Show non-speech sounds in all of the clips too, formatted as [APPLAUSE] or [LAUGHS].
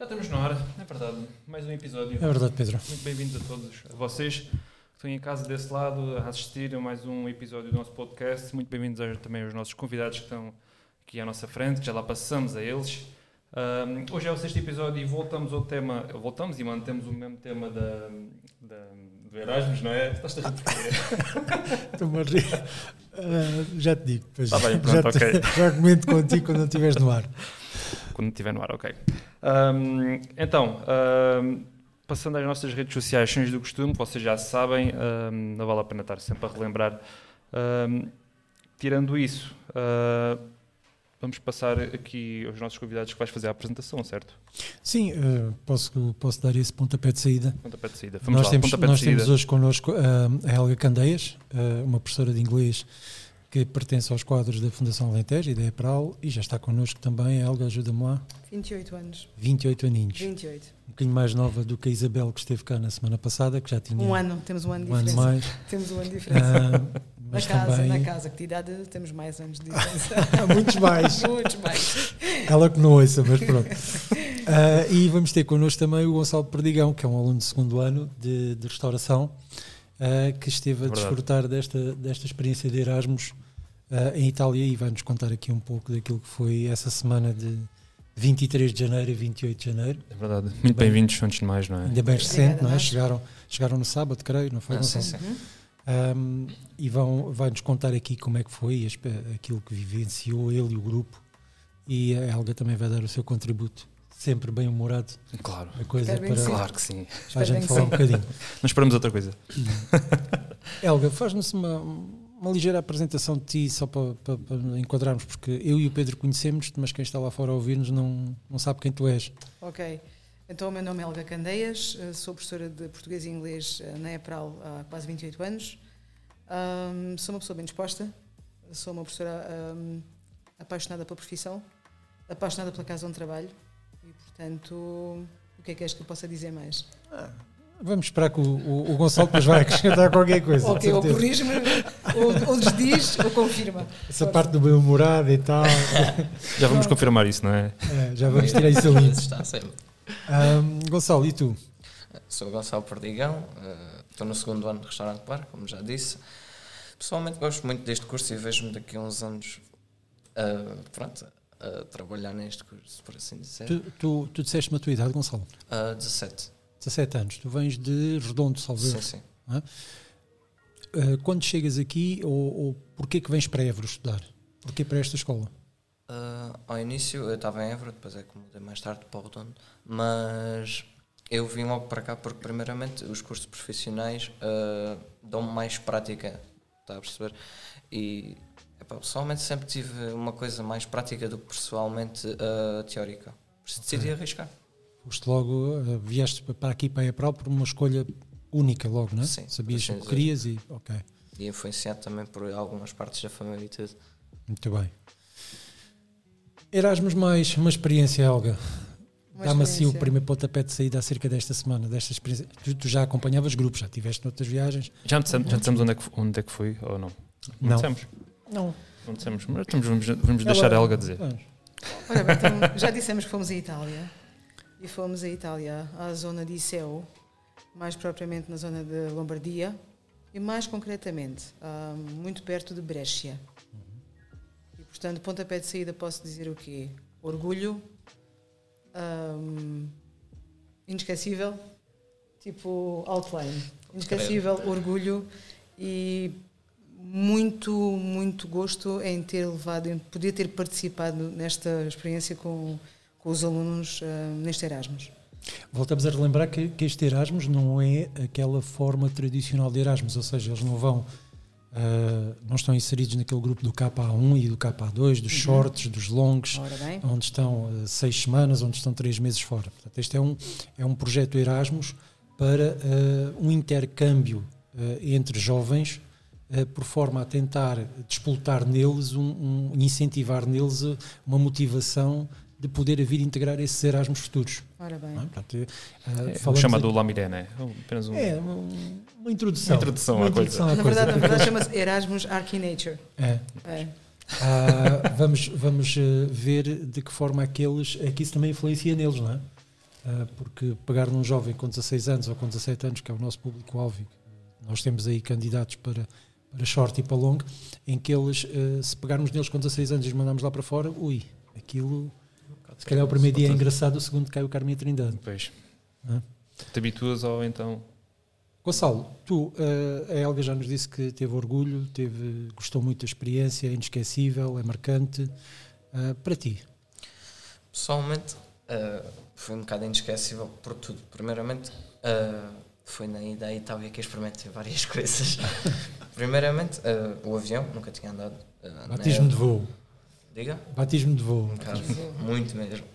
Já estamos na hora, é verdade. Mais um episódio. É verdade, Pedro. Muito bem-vindos a todos. A vocês que estão em casa desse lado a assistir a mais um episódio do nosso podcast. Muito bem-vindos também aos nossos convidados que estão aqui à nossa frente, que já lá passamos a eles. Ahm, hoje é o sexto episódio e voltamos ao tema, voltamos e mantemos o mesmo tema da, da, do Erasmus, não é? Estás a? [LAUGHS] Estou-me a rir. Ah, já te digo. Pois, Tá bem, já, pronto, te- ok. [LAUGHS] já comento contigo quando não estiveres no ar. Quando estiver no ar, ok. Ahm, então, ahm, passando às nossas redes sociais, sem do costume, vocês já sabem, ahm, não vale a pena estar sempre a relembrar. Tirando isso, ah, vamos passar aqui aos nossos convidados que vais fazer a apresentação, certo? Sim, ah, posso, posso dar esse pontapé de saída. Pontapé de saída. Vamos nós lá, temos, nós temos hoje connosco ah, a Helga Candeias, ah, uma professora de inglês que pertence aos quadros da Fundação Alentejo e da EPRAL e já está connosco também. Helga, ajuda-me lá. 28 anos. 28 aninhos. 28. Um bocadinho mais nova do que a Isabel que esteve cá na semana passada, que já tinha Um ano, temos um ano de um ano diferença. mais. [LAUGHS] Temos um ano de diferença. Ah, na casa, também na casa, que de idade temos mais anos de diferença. [LAUGHS] muitos mais. [LAUGHS] Muitos mais. Ela que não ouça, mas pronto. Ah, e vamos ter connosco também o Gonçalo Perdigão, que é um aluno de segundo ano de, de restauração, ah, que esteve a Verdade. desfrutar desta, desta experiência de Erasmus ah, em Itália e vai-nos contar aqui um pouco daquilo que foi essa semana de 23 de janeiro a 28 de janeiro. É verdade. Muito Bem. bem-vindos, antes de mais, não é? Ainda bem recente, não é? Chegaram, chegaram no sábado, creio, não foi? Ah, sim, Gonçalo? sim. Uhum. Um, e vão, vai-nos contar aqui como é que foi, aquilo que vivenciou ele e o grupo. E a Helga também vai dar o seu contributo, sempre bem humorado, Claro. a coisa Espero para, que sim. Claro que sim. para a gente falar um sim. bocadinho. [LAUGHS] Não esperamos outra coisa. Helga, faz-nos uma, uma ligeira apresentação de ti, só para, para- para enquadrarmos, porque eu e o Pedro conhecemos-te, mas quem está lá fora a ouvir-nos não, não sabe quem tu és. Ok. Então, o meu nome é Helga Candeias, eh, sou professora de português e inglês eh, na EPRAL há quase 28 anos. Ahm, sou uma pessoa bem disposta, sou uma professora ahm, apaixonada pela profissão, apaixonada pela casa onde trabalho portanto, o que é que és que eu possa dizer mais? Vamos esperar que o, o, o Gonçalo depois vai [LAUGHS] acrescentar qualquer coisa. Ok, ou corrige-me, ou, ou desdiz, ou confirma. Essa parte do bem humorado e tal, Já vamos confirmar isso, não é? é, já vamos tirar isso ali. Está sempre. Um, Gonçalo, e tu? Sou o Gonçalo Perdigão, eh, estou no segundo ano de restaurante bar, como já disse. Pessoalmente gosto muito deste curso e vejo-me daqui a uns anos eh, pronto, a trabalhar neste curso, por assim dizer. Tu, tu, tu disseste-me a tua idade, Gonçalo. Eh, 17. 17 anos. Tu vens de Redondo, salvo Sim, sim. Uh, quando chegas aqui, ou, ou porquê que vens para Évora estudar? Porquê para esta escola? Eh, ao início eu estava em Évora, depois é que mudei mais tarde para o Redondo, mas eu vim logo para cá porque, primeiramente, os cursos profissionais eh, dão mais prática, está a perceber? E epá, pessoalmente sempre tive uma coisa mais prática do que pessoalmente eh, teórica. Por isso decidi arriscar. Foste logo, uh, vieste para aqui para a EPRAL por uma escolha única logo, não é? Sim, Sabias o que querias e... Ok, E influenciado também por algumas partes da família e tudo. muito bem. Erasmus mais uma experiência, Helga. Dá-me assim o primeiro pontapé de saída acerca desta semana, desta experiência. Tu, tu já acompanhavas grupos, já estiveste noutras viagens? Já dissemos, já dissemos onde, é que, onde é que foi ou não? Não. dissemos. Não. Não dissemos, mas estamos- vamos, vamos deixar a Helga dizer. Vamos. Ora bem, então, já dissemos que fomos à Itália e fomos à Itália, à zona de Iseu, mais propriamente na zona de Lombardia e mais concretamente ah, muito perto de Brescia. E portanto, pontapé de saída posso dizer o quê? Orgulho, ahm, inesquecível, tipo outline, inesquecível, orgulho e muito, muito gosto em ter levado, em poder ter participado nesta experiência com, com os alunos ah, neste Erasmus. Voltamos a relembrar que, que este Erasmus não é aquela forma tradicional de Erasmus, ou seja, eles não vão, ah, não estão inseridos naquele grupo do KA1 e do KA2, dos shorts, dos longos, onde estão ah, seis semanas, onde estão três meses fora. Portanto, este é um, é um projeto Erasmus para um intercâmbio entre jovens, por forma a tentar despoltar neles, um, um- incentivar neles ah, uma motivação de poder vir integrar esses Erasmus futuros. ora bem. não é? Portanto, ah, É, chamado aqui- Lamiré, não é? Apenas um. É, uma, uma introdução. Uma introdução Uma à coisa. introdução à Na coisa. verdade, na verdade chama-se Erasmus Archinature. É. É. Ah, vamos vamos eh, ver de que forma aqueles, é que isso também influencia neles, não é? uh, porque pegar num jovem com 16 anos ou com 17 anos, que é o nosso público-alvo, nós temos aí candidatos para, para short e para long, em que eles, uh, se pegarmos neles com 16 anos e os mandarmos lá para fora, ui, aquilo. Se calhar o primeiro dia é engraçado, o segundo cai o Carme Trindade. Pois. Te habituas ou então. Gonçalo, tu, uh, a Helga já nos disse que teve orgulho, teve, gostou muito da experiência, é inesquecível, é marcante. Uh, para ti? Pessoalmente, foi um bocado inesquecível por tudo. Primeiramente, foi na ida à Itália que experimentei várias [LAUGHS] coisas. Primeiramente, o avião, nunca tinha andado. Batismo de voo. Diga? Batismo de voo. Um bocado, muito mesmo.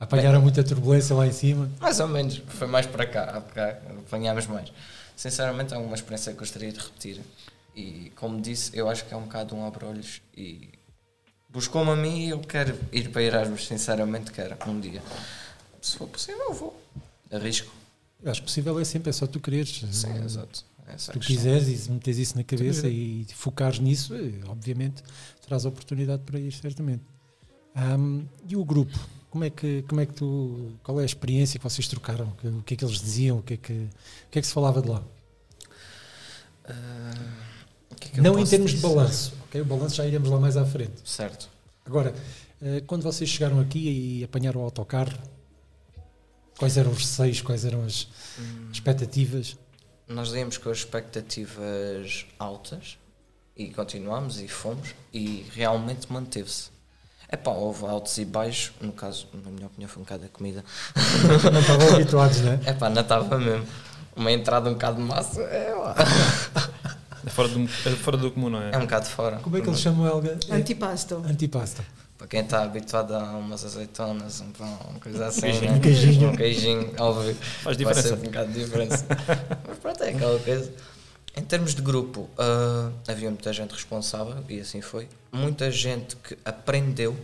Apanharam muita turbulência lá em cima? Mais ou menos, foi mais para cá, cá apanhámos mais. Sinceramente, é uma experiência que gostaria de repetir. E como disse, eu acho que é um bocado um abre-olhos e buscou-me a mim e eu quero ir para Erasmus, sinceramente quero, um dia. Se for possível, eu vou. Arrisco. Eu acho possível é sempre, é só tu quereres. Sim, exato. É se tu quiseres e metes isso na cabeça e focares nisso, eh, obviamente terás oportunidade para ir, certamente. Um, e o grupo? Como é que, como é que tu, qual é a experiência que vocês trocaram? O que é que eles diziam? O que é que, o que, é que se falava de lá? Uh, que é que Não em termos dizer? de balanço, ok? O balanço já iremos lá mais à frente. Certo. Agora, uh, quando vocês chegaram aqui e apanharam o autocarro, quais eram os receios, quais eram as hum. expectativas? Nós íamos com as expectativas altas e continuámos e fomos e realmente manteve-se é pá, houve altos e baixos, no caso, na minha opinião, foi um bocado a comida. não estavam habituados, né? É pá, não estava mesmo. Uma entrada um bocado de massa, é lá. É fora do, é fora do comum, não é? É um bocado fora. Como é que eles chamam, Helga? Antipasto. Antipasto. Para quem está habituado a umas azeitonas, um pão, uma coisa assim. Um queijinho. Né? Um queijinho, um queijinho óbvio. Faz diferença. Vai ser um bocado de diferença. Mas pronto, é aquela coisa. Em termos de grupo, uh, havia muita gente responsável, e assim foi. Muita gente que aprendeu,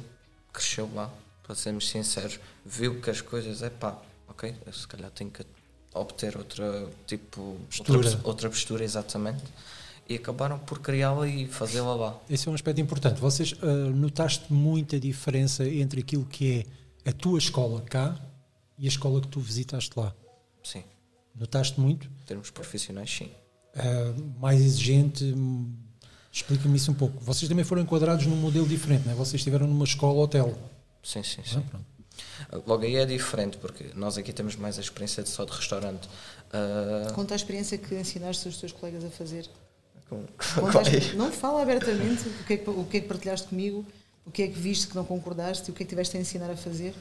cresceu lá, para sermos sinceros, viu que as coisas, é pá, ok, eu se calhar tenho que obter outra, tipo, postura. Outra, outra postura, exatamente. E acabaram por criá-la e fazê-la lá. Esse é um aspecto importante. Vocês uh, notaste muita diferença entre aquilo que é a tua escola cá e a escola que tu visitaste lá? Sim. Notaste muito? Em termos profissionais, sim uh, mais exigente. Explica-me isso um pouco. Vocês também foram enquadrados num modelo diferente, não é? Vocês estiveram numa escola-hotel. Sim, sim, sim. Ah, Logo aí é diferente, porque nós aqui temos mais a experiência de só de restaurante. Uh... Conta a experiência que ensinaste os teus colegas a fazer. Com... [LAUGHS] não fala abertamente o que, é que, o que é que partilhaste comigo, o que é que viste que não concordaste e o que é que tiveste a ensinar a fazer.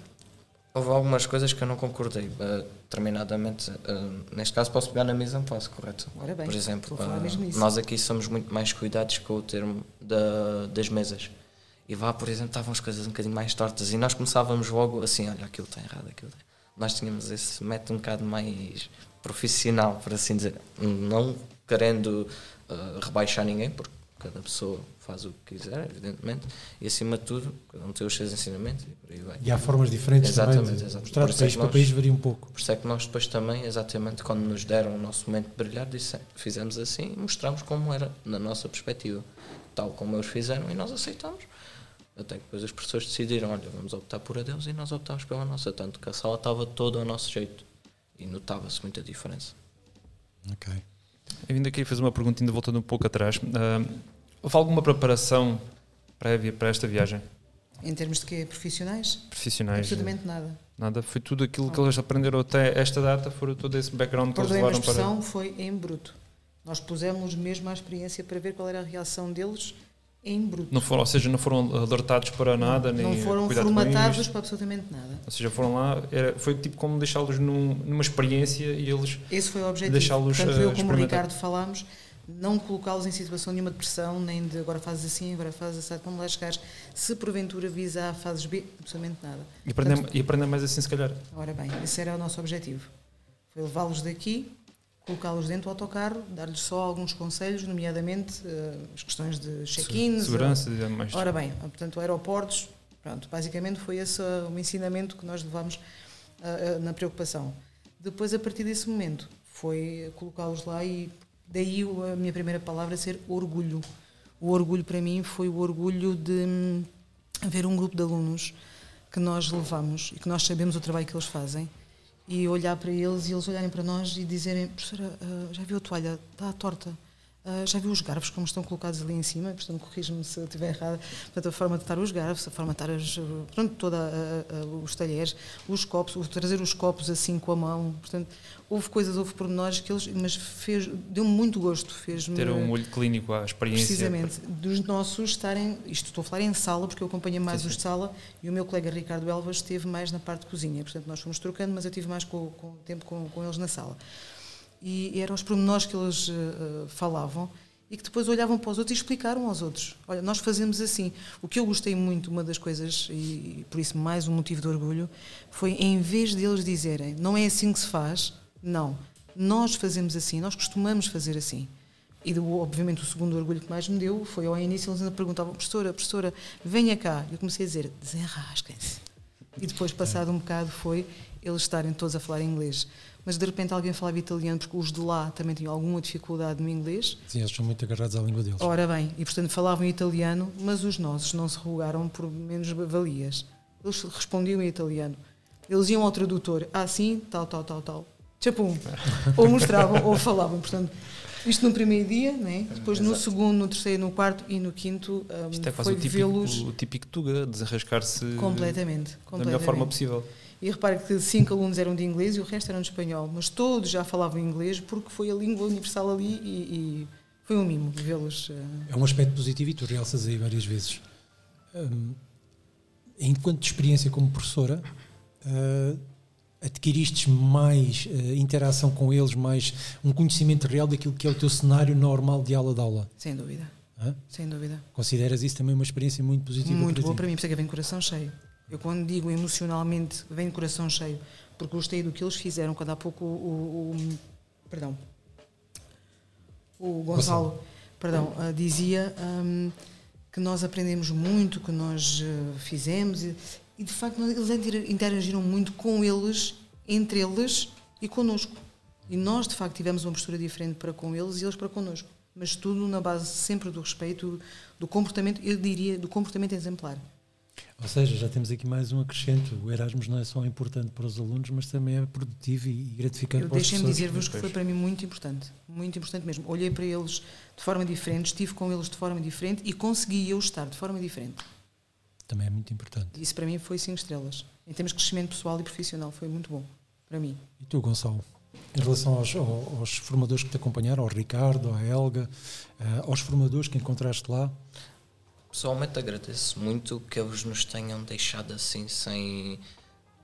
Houve algumas coisas que eu não concordei, uh, determinadamente. Uh, neste caso, posso pegar na mesa, não posso, correto? Ora bem, Por exemplo, uh, nós aqui somos muito mais cuidados com o termo da, das mesas. E vá, por exemplo, estavam as coisas um bocadinho mais tortas e nós começávamos logo assim: olha, aquilo está errado, aquilo está. Nós tínhamos esse método um bocado mais profissional, por assim dizer. Não querendo rebaixar ninguém, porque cada pessoa faz o que quiser, evidentemente, e acima de tudo, cada um tem os seus ensinamentos e por aí vai. E há formas diferentes exatamente, também exatamente. mostrar de país para país varia um pouco. Por isso é que nós depois também, exatamente quando nos deram o nosso momento de brilhar, disse, fizemos assim e mostramos como era na nossa perspectiva, tal como eles fizeram e nós aceitamos. Até que depois as pessoas decidiram, olha, vamos optar por a Deus e nós optámos pela nossa, tanto que a sala estava toda ao nosso jeito e notava-se muita diferença. Ok. Eu vindo aqui fazer uma pergunta, ainda voltando um pouco atrás. Uh, houve alguma preparação prévia para esta viagem? Em termos de quê? Profissionais? Profissionais. Absolutamente nada. Nada, foi tudo aquilo que eles aprenderam até esta data, foi todo esse background que eles levaram para... a foi em bruto. Nós pusemos mesmo a experiência para ver qual era a reação deles em bruto. Não foram, ou seja, não foram alertados para nada, não, nem não foram formatados para absolutamente nada. Ou seja, foram lá, era, foi tipo como deixá-los num, numa experiência e eles Esse foi o objetivo. Tanto eu como o Ricardo falámos, não colocá-los em situação nenhuma de pressão, nem de agora fazes assim, agora fazes assim, como lá chegares. Se porventura visa A, fazes B, absolutamente nada. E aprender, Portanto, e aprender mais assim, se calhar. Ora bem, esse era o nosso objetivo. Foi levá-los daqui, colocá-los dentro do autocarro, dar-lhes só alguns conselhos, nomeadamente uh, as questões de check-ins. Segurança, ou, mais. Ora bem, portanto, aeroportos, pronto, basicamente foi esse uh, o ensinamento que nós levámos uh, na preocupação. Depois, a partir desse momento, foi colocá-los lá e Daí a minha primeira palavra ser orgulho. O orgulho para mim foi o orgulho de hum, ver um grupo de alunos que nós levamos e que nós sabemos o trabalho que eles fazem e olhar para eles e eles olharem para nós e dizerem: Professora, uh, já viu a toalha? Está torta. Uh, já viu os garfos como estão colocados ali em cima? Portanto, corrijo-me se eu estiver errada. Portanto, a forma de estar os garfos, a forma de estar as, portanto, toda a, a, os talheres, os copos, o trazer os copos assim com a mão. Portanto, houve coisas, houve pormenores que eles, mas fez, deu-me muito gosto, fez ter um olho clínico à experiência. Precisamente, dos nossos estarem, isto estou a falar em sala, porque eu acompanhei mais sim, os de sala e o meu colega Ricardo Elvas esteve mais na parte de cozinha, portanto nós fomos trocando, mas eu tive mais com, com tempo com, com eles na sala e eram os pormenores que eles uh, falavam e que depois olhavam para os outros e explicaram aos outros. Olha, nós fazemos assim. O que eu gostei muito, uma das coisas, e por isso mais um motivo de orgulho, foi em vez deles dizerem não é assim que se faz, não. Nós fazemos assim, nós costumamos fazer assim. E obviamente o segundo orgulho que mais me deu foi ao início eles ainda perguntavam, professora, professora, venha cá. Eu comecei a dizer, desenrasquem-se. E depois, passado um bocado, foi eles estarem todos a falar inglês mas de repente alguém falava italiano, porque os de lá também tinham alguma dificuldade no inglês. Sim, eles são muito agarrados à língua deles. Ora bem, e portanto falavam italiano, mas os nossos não se rogaram por menos valias. Eles respondiam em italiano. Eles iam ao tradutor, ah, sim, tal, tal, tal, tal. Tchapum. [LAUGHS] ou mostravam ou falavam. Portanto, isto no primeiro dia, né? depois no segundo, no terceiro, no quarto e no quinto um, Isto é quase foi o típico, o típico Tuga, desenrascar-se completamente, completamente, da melhor forma possível. E repare que cinco alunos eram de inglês e o resto eram de espanhol, mas todos já falavam inglês porque foi a língua universal ali e, e foi um mimo vê-los. Uh... É um aspecto positivo e tu realças aí várias vezes. Um, enquanto experiência como professora, uh, adquiriste mais uh, interação com eles, mais um conhecimento real daquilo que é o teu cenário normal de aula de aula? Sem dúvida. Hã? Sem dúvida. Consideras isso também uma experiência muito positiva? Muito boa para mim, por isso é que vem coração cheio. Eu, quando digo emocionalmente, vem de coração cheio, porque gostei do que eles fizeram, quando há pouco o. o, o perdão. O Gonçalo, Gonçalo. perdão, uh, dizia um, que nós aprendemos muito, que nós uh, fizemos, e, e, de facto eles interagiram muito com eles, entre eles e connosco. E nós, de facto, tivemos uma postura diferente para com eles e eles para connosco. Mas tudo na base sempre do respeito, do comportamento, eu diria, do comportamento exemplar. Ou seja, já temos aqui mais um acrescento. O Erasmus não é só importante para os alunos, mas também é produtivo e gratificante Eu para os Deixem-me dizer-vos que foi para mim muito importante. Muito importante mesmo. Olhei para eles de forma diferente, estive com eles de forma diferente e consegui eu estar de forma diferente. Também é muito importante. Isso para mim foi cinco estrelas. Em termos de crescimento pessoal e profissional, foi muito bom para mim. E tu, Gonçalo? Em relação aos, aos formadores que te acompanharam, ao Ricardo, à Helga, eh, aos formadores que encontraste lá, pessoalmente agradeço muito que eles nos tenham deixado assim sem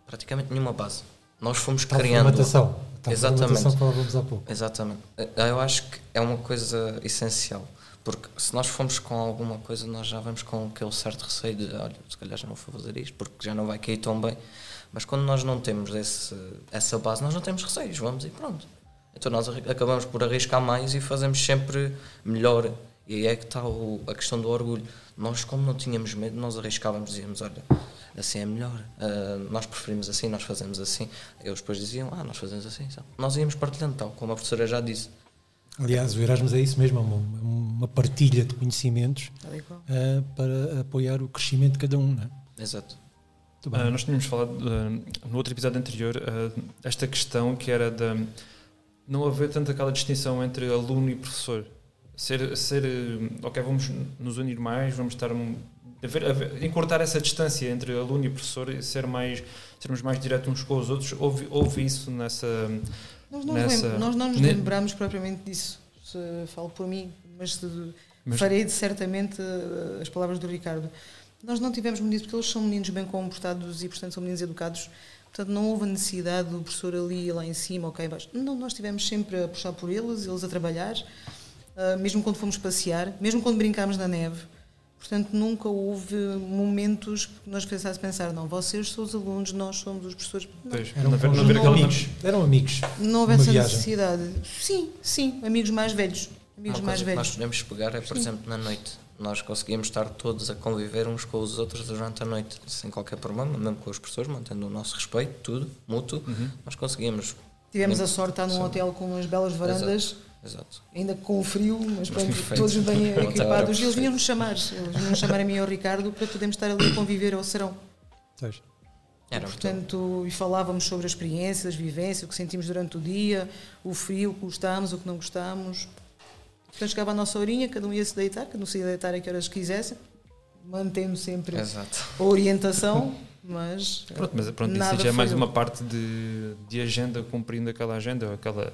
praticamente nenhuma base. Nós fomos Tal criando. Formatação. Tal Exatamente. Formatação há pouco. Exatamente. Eu acho que é uma coisa essencial. Porque se nós formos com alguma coisa, nós já vamos com aquele certo receio de, olha, se calhar já não vou fazer isto, porque já não vai cair tão bem. Mas quando nós não temos esse, essa base, nós não temos receios, vamos e pronto. Então nós acabamos por arriscar mais e fazemos sempre melhor. E aí é que está o, a questão do orgulho nós, como não tínhamos medo, nós arriscávamos, dizíamos, olha, assim é melhor, uh, nós preferimos assim, nós fazemos assim. Eles depois diziam, ah, nós fazemos assim. Então, nós íamos partilhando, tal como a professora já disse. Aliás, o Erasmus é isso mesmo, é uma, uma partilha de conhecimentos uh, para apoiar o crescimento de cada um, não é? Exato. Uh, nós tínhamos falado no outro episódio anterior esta questão que era de não haver tanto aquela distinção entre aluno e professor ser, ser eh, ok, vamos nos unir mais, vamos estar um, encurtar essa distância entre aluno e professor e ser mais, sermos mais diretos uns com os outros. Houve, houve isso nessa. Nós não, nessa, lembra, nós não nos lembramos propriamente disso, se falo por mim, mas, mas farei de, certamente eh, as palavras do Ricardo. Nós não tivemos medidas porque eles são meninos bem comportados e, portanto, são meninos educados. Portanto, não houve a necessidade do professor ali lá em cima ou cá embaixo. Não, nós estivemos sempre a puxar por eles, eles a trabalhar. Ah, mesmo quando fomos passear, mesmo quando brincámos na neve. Portanto, nunca houve momentos que nós pensássemos pensar, não, vocês são os alunos, nós somos os professores. Não. Pois, eram, não, não, não, amigos. Eram amigos. Não houve essa viagem. necessidade. Sim, sim, amigos mais velhos. Amigos Uma mais velhos. nós podemos pegar é, por sim. exemplo, na noite. Nós conseguíamos estar todos a conviver uns com os outros durante a noite, sem qualquer problema, mesmo com os professores, mantendo o nosso respeito, tudo, mútuo. Uhum. Nós conseguíamos. Tivemos a sorte de estar num hotel com umas belas varandas. Exato Exato. Ainda com o frio, mas pronto, todos bem equipados. E eles vinham-nos chamar, eles vinham-nos chamar a mim e ao Ricardo para podermos estar ali a conviver ao serão. Pois. Era portanto, e falávamos sobre as experiências, as vivências, o que sentimos durante o dia, o frio, o que gostamos, o que não gostamos. Portanto, chegava a nossa horinha, cada um ia se deitar, cada um se ia deitar a que horas quisesse, mantendo sempre Exato. a orientação, mas. Pronto, mas pronto, nada isso já é mais uma parte de, de agenda, cumprindo aquela agenda, aquela,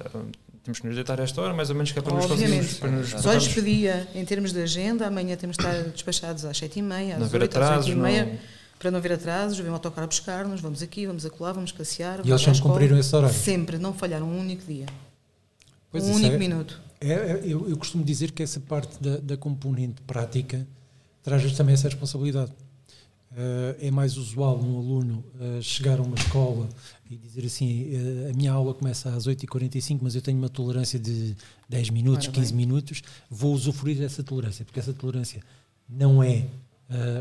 temos que nos deitar a esta hora, mais ou menos, que é para nos conseguirmos. Para nos Só lhes pedia, em termos de agenda, amanhã temos de estar despachados às 7h30, às não haver 8 às atrasos, 8h30, não. para não haver atrasos, vem o autocarro buscar-nos, vamos aqui, vamos acolá, vamos passear. E vamos eles sempre cumpriram esse horário. Sempre, não falharam um único dia. Pois um único é- minuto. É, é- eu, eu costumo dizer que essa parte da, da componente prática traz também essa responsabilidade. Eh, é mais usual um aluno eh, chegar a uma escola e dizer assim: eh, a minha aula começa às 8h45, mas eu tenho uma tolerância de 10 minutos, Ora 15 bem. minutos, vou usufruir dessa tolerância, porque essa tolerância não é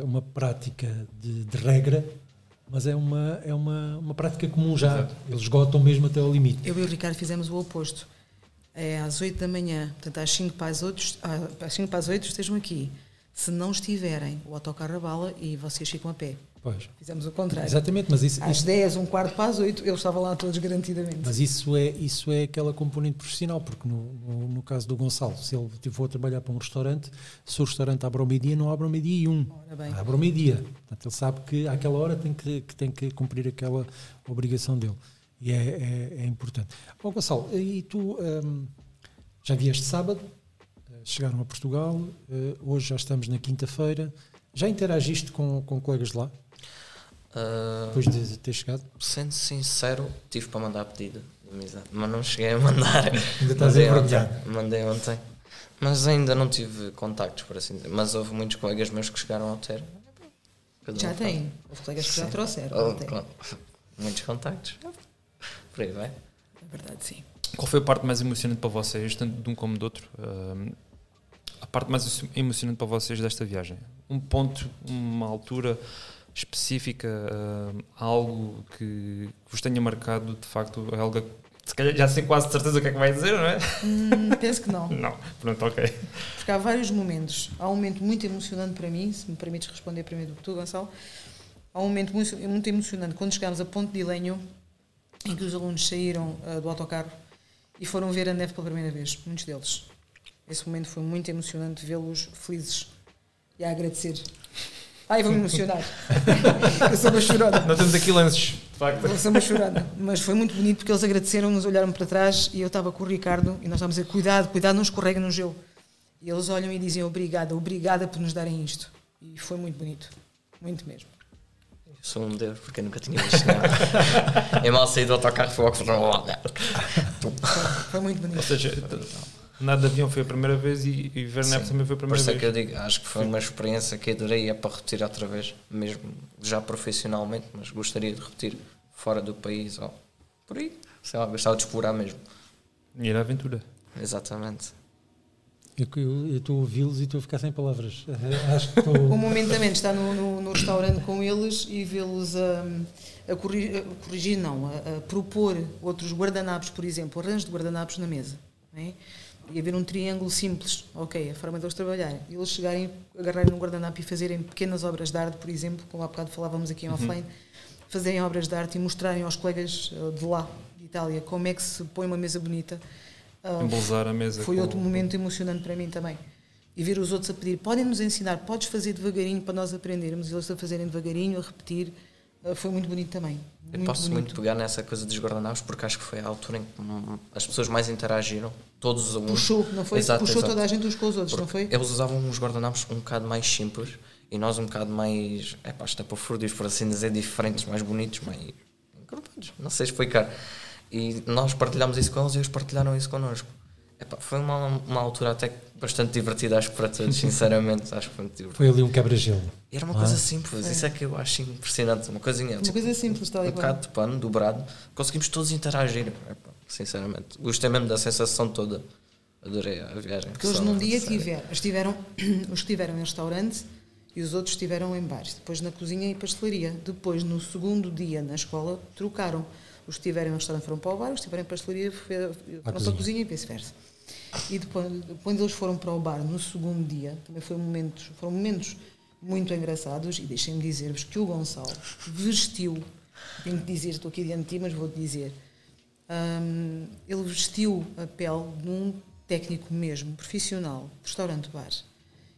uma prática de, de regra, mas é uma, é uma, uma prática comum já. Exato. Eles esgotam mesmo até ao limite. Eu e o Ricardo fizemos o oposto. É às 8 da manhã, portanto às 5 para as 8, ah, às 5 para as 8 estejam aqui. Se não estiverem, o autocarro abala e vocês ficam a pé. Pois. Fizemos o contrário. Exatamente, mas isso, Às isso- 10, um quarto para as 8, eles estavam lá todos garantidamente. Mas isso é, isso é aquela componente profissional, porque no, no, no caso do Gonçalo, se ele for trabalhar para um restaurante, se o restaurante abre ao meio-dia, não abre ao meio-dia e um. Abre ao meio-dia. Portanto, ele sabe que àquela hora tem que, que tem que cumprir aquela obrigação dele. E é, é, é importante. Bom, Gonçalo, e tu hum, já vieste sábado, chegaram a Portugal, eh, hoje já estamos na quinta-feira. Já interagiste com, com colegas de lá, Ah, depois de, de ter chegado? sendo sincero, tive para mandar pedido de amizade, mas não cheguei a mandar. Ainda [LAUGHS] estás mandei ontem, mandei ontem. Mas ainda não tive contactos, por assim dizer. Mas houve muitos colegas meus que chegaram a ter. Cada um Já faz. tem. Os colegas que já trouxeram. Oh. [LAUGHS] Muitos contactos. Por aí vai. É verdade, sim. Qual foi a parte mais emocionante para vocês, tanto de um como do outro? A parte mais emocionante para vocês desta viagem? Um ponto, uma altura específica, ahm, algo que vos tenha marcado, de facto, algo que se calhar já sei quase certeza o que é que vai dizer, não é? Hum, penso que não. [LAUGHS] Não, pronto, ok. Porque há vários momentos. Há um momento muito emocionante para mim, se me permites responder primeiro do que tu, Gonçalo. Há um momento muito, muito emocionante quando chegámos a Ponte de Ilenho, em que os alunos saíram ah, do autocarro e foram ver a neve pela primeira vez, muitos deles. Esse momento foi muito emocionante vê-los felizes e a agradecer. Ai, vou-me emocionar. [LAUGHS] Eu sou uma chorona. Não temos aqui lances, de facto. Eu sou uma chorona. Mas foi muito bonito porque eles agradeceram-nos, olharam para trás e eu estava com o Ricardo e nós estávamos a dizer: cuidado, cuidado, não escorrega no gelo. E eles olham e dizem: obrigada, obrigada por nos darem isto. E foi muito bonito. Muito mesmo. Eu sou um deus porque eu nunca tinha visto nada. [LAUGHS] eu mal saí do autocarro foi logo para Foi muito Ou bonito. seja, nada de avião foi a primeira vez e, e ver neve também foi a Por primeira isso é vez. que eu digo, acho que foi uma experiência que adorei e é para repetir outra vez, mesmo já profissionalmente, mas gostaria de repetir fora do país ou por aí. Sei lá, gostava de explorar mesmo. Ir à aventura. Exatamente. Eu estou a ouvi-los e estou a ficar sem palavras. [LAUGHS] Acho que O estou. momento também de estar no, no, no restaurante com eles e vê-los a, a, corri- a corrigir, não, a, a propor outros guardanapos, por exemplo, arranjos de guardanapos na mesa. Não é? E haver um triângulo simples, ok, a forma deles trabalharem. E eles chegarem, agarrarem no guardanapo e fazerem pequenas obras de arte, por exemplo, como há bocado falávamos aqui em offline, fazerem obras de arte e mostrarem aos colegas eh, de lá, de Itália, como é que se põe uma mesa bonita. Ah, Embolsar a mesa. foi outro momento emocionante para mim também. E ver os outros a pedir, podem nos ensinar, podes fazer devagarinho para nós aprendermos, e eles a fazerem devagarinho, a repetir, foi muito bonito também. Eu posso muito pegar nessa coisa dos guardanapos porque acho que foi a altura em que hum, as pessoas mais interagiram, todos os alunos. Puxou, não foi? Exato, Puxou exato. toda a gente uns com os outros, não foi? Eles usavam uns guardanapos um bocado mais simples e nós um bocado mais, é pá, estapafúrdios, por assim dizer, diferentes, mais bonitos, mais não sei explicar. E nós partilhámos isso com eles e eles partilharam isso connosco. Epá, foi uma, uma altura até bastante divertida, acho que para todos, [LAUGHS] sinceramente, acho que foi muito divertido. Foi ali um quebra-gelo. E era uma Ah. coisa simples, isso é que eu acho impressionante, uma coisinha, Uma tipo, coisa simples, tal um e qual. bocado de pano dobrado, conseguimos todos interagir, epá, sinceramente. Gostei mesmo da sensação toda, adorei a viagem. Porque eles num dia tiveram, estiveram, [CLEARS THROAT] os que estiveram em restaurante e os outros estiveram em bares, depois na cozinha e pastelaria. Depois, no segundo dia na escola, trocaram. Os que estiveram em restaurante foram para o bar, os que estiveram em pastelaria foram para a cozinha e vice-versa. E depois, quando eles foram para o bar no segundo dia, também foi momentos, foram momentos muito engraçados e deixem-me dizer-vos que o Gonçalo vestiu tenho que dizer, estou aqui diante de ti, mas vou-te dizer. Um, ele vestiu a pele de um técnico mesmo, profissional, de restaurante-bar.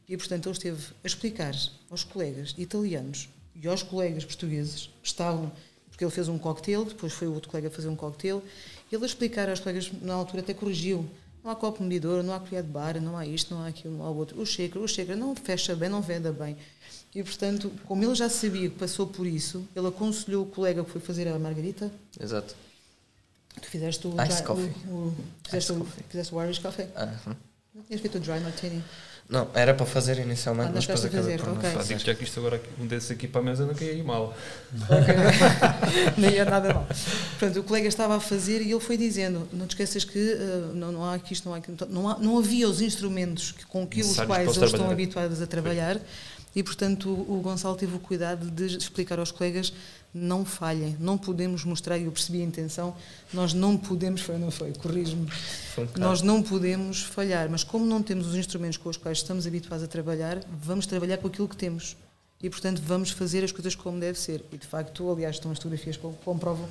E, portanto, ele esteve a explicar aos colegas italianos e aos colegas portugueses que estavam, porque ele fez um cocktail, depois foi o outro colega a fazer um cocktail, ele a explicar aos colegas, na altura até corrigiu, não há copo medidor, não há colher de bar, não há isto, não há aquilo, não há outro. O shaker, o shaker não fecha bem, não venda bem. E, portanto, como ele já sabia que passou por isso, ele aconselhou o colega que foi fazer a margarita. Exato. Tu fizeste o... Ice dry- coffee. O, o, fizeste, Ice o, coffee. fizeste o Irish coffee. Hum. Não tinhas feito o dry martini. Não, era para fazer inicialmente, Ah, mas não depois acabei fazer, por não fazer. já que isto agora, um desses aqui para a mesa não ir mal. [LAUGHS] Nem é nada mal. Portanto, o colega estava a fazer e ele foi dizendo: não te esqueças que eh, não, não há aqui isto, não há aquilo. Não, há- não havia os instrumentos que, com que os quais eles eles estão habituados a trabalhar. E, portanto, o o Gonçalo teve o cuidado de explicar aos colegas: não falhem, não podemos mostrar, e eu percebi a intenção, nós não podemos, foi não foi, corrijo-me, nós não podemos falhar, mas como não temos os instrumentos com os quais estamos habituados a trabalhar, vamos trabalhar com aquilo que temos. E, portanto, vamos fazer as coisas como deve ser. E, de facto, aliás, estão as fotografias que comprovam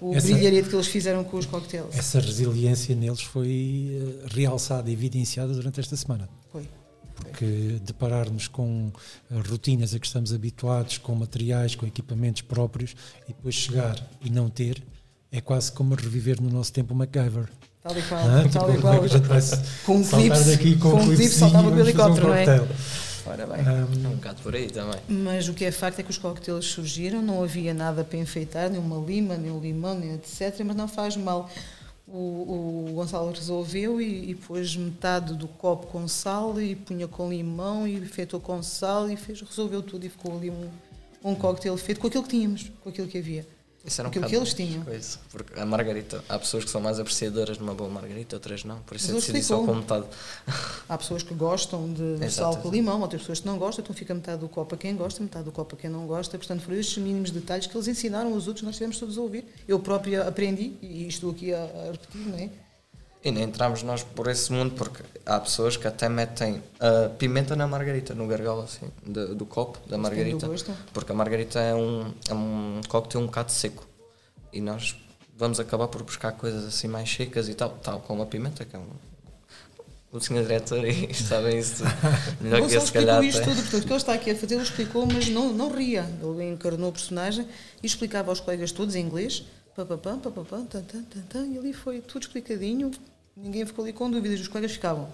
o Essa- brilharete que eles fizeram com os cocktails. Essa resiliência neles foi eh, realçada e evidenciada durante esta semana. Foi. Porque deparar-nos com eh, rotinas a que estamos habituados, com materiais, com equipamentos próprios, e depois chegar e não ter, é quase como reviver no nosso tempo o MacGyver. Tal e qual. Tal Tipo, e como é qual. Com um clipe, daqui com, com um clipe saltava do um helicóptero, não é? Ora bem, Um, é um bocado por aí também. Mas o que é facto é que os coquetéis surgiram, não havia nada para enfeitar, nem uma lima, nem um limão, nem etc. Mas não faz mal. O, o Gonçalo resolveu e, e pôs metade do copo com sal e punha com limão e enfeitou com sal e fez, resolveu tudo e ficou ali um, um coquetel feito com aquilo que tínhamos, com aquilo que havia. Isso era um Aquilo que eles tinham. coisa, porque a margarita, há pessoas que são mais apreciadoras de uma boa margarita, outras não. Por isso Mas eu decidi só com metade. [LAUGHS] Há pessoas que gostam de Exato, sal com limão, outras pessoas que não gostam, então fica metade do copo a quem gosta, metade do copo a quem não gosta. Portanto, foram estes mínimos detalhes que eles ensinaram os outros, nós tivemos todos a ouvir. Eu própria aprendi, e estou aqui a, a repetir, não é? E nem entramos nós por esse mundo, porque há pessoas que até metem ah, pimenta na margarita, no gargalo assim, de- do copo da margarita. Porque a margarita é um, é um coquetel um bocado seco. E nós vamos acabar por buscar coisas assim mais secas e tal, tal como a pimenta, que é um. O senhor diretor e [LAUGHS] sabem isso [LAUGHS] melhor Gonçalo que eu, se calhar. isto tudo, portanto, o que ele está aqui a fazer, ele explicou, mas não, não ria. Ele encarnou o personagem e explicava aos colegas todos em inglês, papapam, papapam, tan, tan, tan, tan, e ali foi tudo explicadinho, ninguém ficou ali com dúvidas, os colegas ficavam.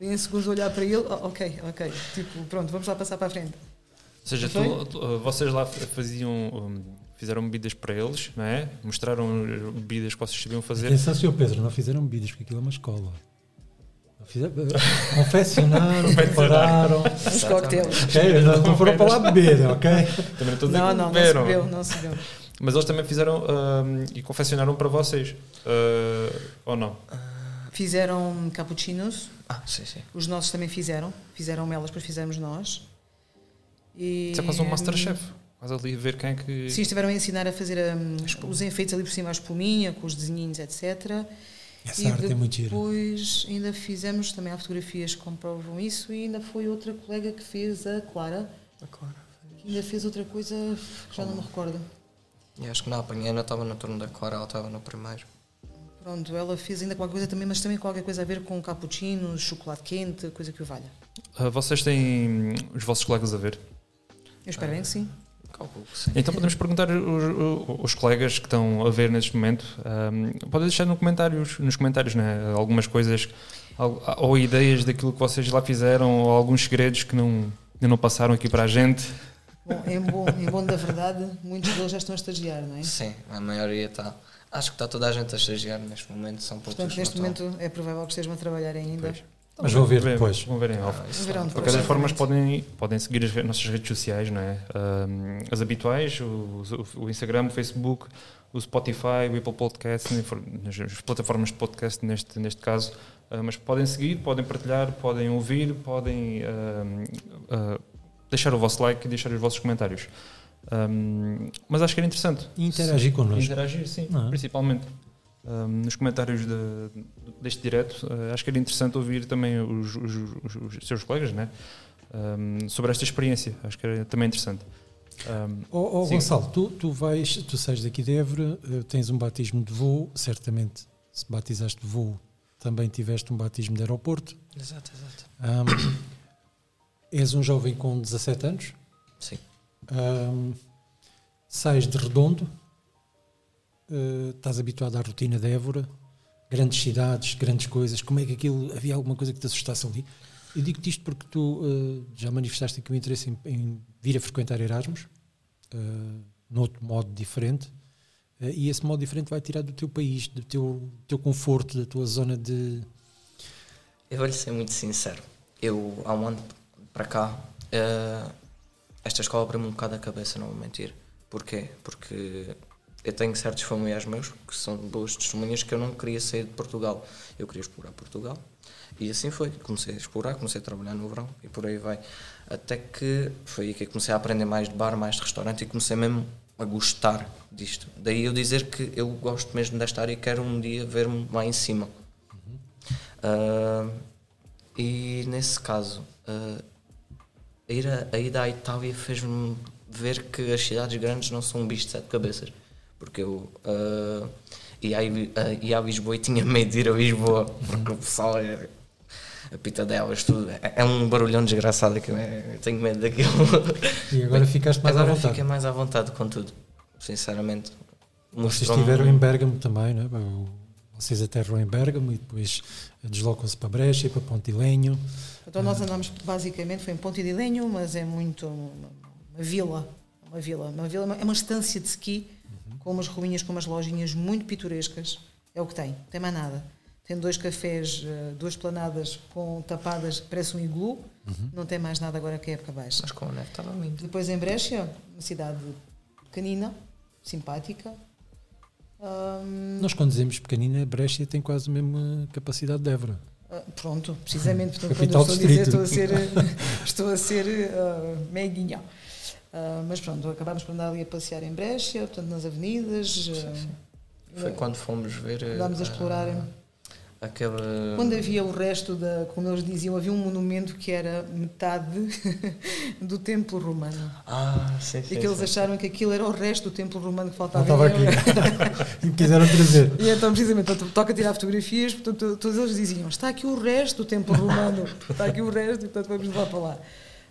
E em segundos a olhar para ele, "Ah, ok, ok, tipo, pronto, vamos lá passar para a frente. Ou seja, tu- tu- vocês lá faziam, fizeram bebidas para eles, não é? Mostraram uh, bebidas que vocês sabiam fazer. Atenção, Sr. Pedro, não fizeram bebidas, porque aquilo é uma escola. Não fizeram- Confeccionaram, [LAUGHS] prepararam. Os coquetéis. ok? Não, não foram para lá beber, ok? Também não estou a dizer Não, que não, não se bebeu, não se bebeu. Mas eles também fizeram um, e confeccionaram para vocês. uh, ou não? Fizeram cappuccinos, Ah, sim, sim. os nossos também fizeram, fizeram elas, depois fizemos nós. E, Isso é quase um Masterchef. Quase ali a ver quem é que. Sim, estiveram a ensinar a fazer hum, os enfeites ali por cima, a espuminha, com os desenhinhos, etc. Essa e arte é muito gira. depois ainda fizemos, também há fotografias que comprovam isso, e ainda foi outra colega que fez, a Clara, que ainda fez outra coisa que já não me recordo. E acho que não apanhei, não estava no turno da Cora, ela estava no primeiro. Pronto, ela fez ainda qualquer coisa também, mas também qualquer coisa a ver com cappuccinos, chocolate quente, coisa que o valha. Uh, vocês têm os vossos colegas a ver? Eu espero bem que sim. Calculo que sim. Então podemos perguntar os, os- colegas que estão a ver neste momento. Um, podem deixar no comentários, nos comentários né, algumas coisas ou ideias daquilo que vocês lá fizeram ou alguns segredos que não, ainda não passaram aqui para a gente. Bom, em bom, em bom da verdade, muitos deles já estão a estagiar, não é? Sim, a maioria está. Acho que está toda a gente a estagiar neste momento, são poucos. Portanto, neste não estão. momento é provável que estejam a trabalhar ainda. Pois. Mas vão ver Vão depois. Vão ver em off. Ah, não. De qualquer forma, podem, podem seguir as nossas redes sociais, não é? Um, as habituais, o, o- Instagram, o Facebook, o Spotify, o Apple Podcast, as plataformas de podcast neste, neste caso. Uh, mas podem seguir, podem partilhar, podem ouvir, podem um, uh, deixar o vosso like e deixar os vossos comentários. Um, mas acho que era interessante. E interagir connosco. Interagir, sim, Não é? principalmente. Um, nos comentários de- deste direto, uh, acho que era interessante ouvir também os, os- os- os seus colegas né? Um, sobre esta experiência. Acho que era também interessante. Um, ó, Sim. Gonçalo, tu, tu vais, tu sais daqui de Évora, eh, tens um batismo de voo, certamente se batizaste de voo, também tiveste um batismo de aeroporto. Exato, exato. Ahm, és um jovem com 17 anos, Sim. ahm, sais de redondo, eh, estás habituado à rotina de Évora, grandes cidades, grandes coisas, como é que aquilo, havia alguma coisa que te assustasse ali? Eu digo-te isto porque tu eh, já manifestaste aqui o interesse em, em vir a frequentar Erasmus, eh, noutro modo diferente, eh, e esse modo diferente vai tirar do teu país, do teu, teu conforto, da tua zona de... Eu vou-lhe ser muito sincero. Eu, há um ano para cá, eh, esta escola abriu-me um bocado a cabeça, não vou mentir. Porquê? Porque eu tenho certos familiares meus que são boas testemunhas que eu não queria sair de Portugal. Eu queria explorar Portugal. E assim foi. Comecei a explorar, comecei a trabalhar no verão e por aí vai. Até que foi aí que eu comecei a aprender mais de bar, mais de restaurante e comecei mesmo a gostar disto. Daí eu dizer que eu gosto mesmo desta área e quero um dia ver-me lá em cima. Ah, e nesse caso, ah, a, ir a, a ida à Itália fez-me ver que as cidades grandes não são um bicho de sete cabeças. Porque eu ah, ia, a, ah, ia a Lisboa e tinha medo de ir a Lisboa, porque o pessoal é. A pitadelas, tudo. É, é um barulhão desgraçado que eu, eu tenho medo daquilo. E agora ficaste mais Agora à vontade. fiquei mais à vontade com tudo, sinceramente. Vocês estiveram em Bergamo também, não é? Vocês aterram em Bergamo e depois deslocam-se para Brecha e para Pontilenho. Então nós andamos basicamente, foi em Ponte de Lenho, mas é muito uma, uma vila, uma vila, uma vila, é uma estância de ski com umas ruínas, com umas lojinhas muito pitorescas. É o que tem, não tem mais nada. Tem dois cafés, eh, duas planadas com tapadas, parece um iglu. Não tem mais nada agora que a época baixa. Mas com a neve estava lindo. Depois em Brecha, uma cidade pequenina, simpática. Ahm, Nós, quando dizemos pequenina, Brecha tem quase a mesma capacidade de Évora. Ah, pronto, precisamente, portanto, Capital quando eu estou a dizer, estou distrito. a ser, [LAUGHS] estou a ser ah, meiguinha. Ah, mas pronto, acabámos por andar ali a passear em Brecha, portanto, nas avenidas. ah, Foi quando fomos ver. Andámos a explorar. Aquele. Quando havia o resto da, como eles diziam, havia um monumento que era metade [LAUGHS] do templo romano. Ah, sim, sim. E que eles sim. acharam que aquilo era o resto do templo romano que faltava. Estava em aqui. [LAUGHS] E me quiseram trazer. E então, precisamente, portanto, toca tirar fotografias, portanto, todos eles diziam: está aqui o resto do templo romano, está aqui o resto, e portanto vamos levar para lá.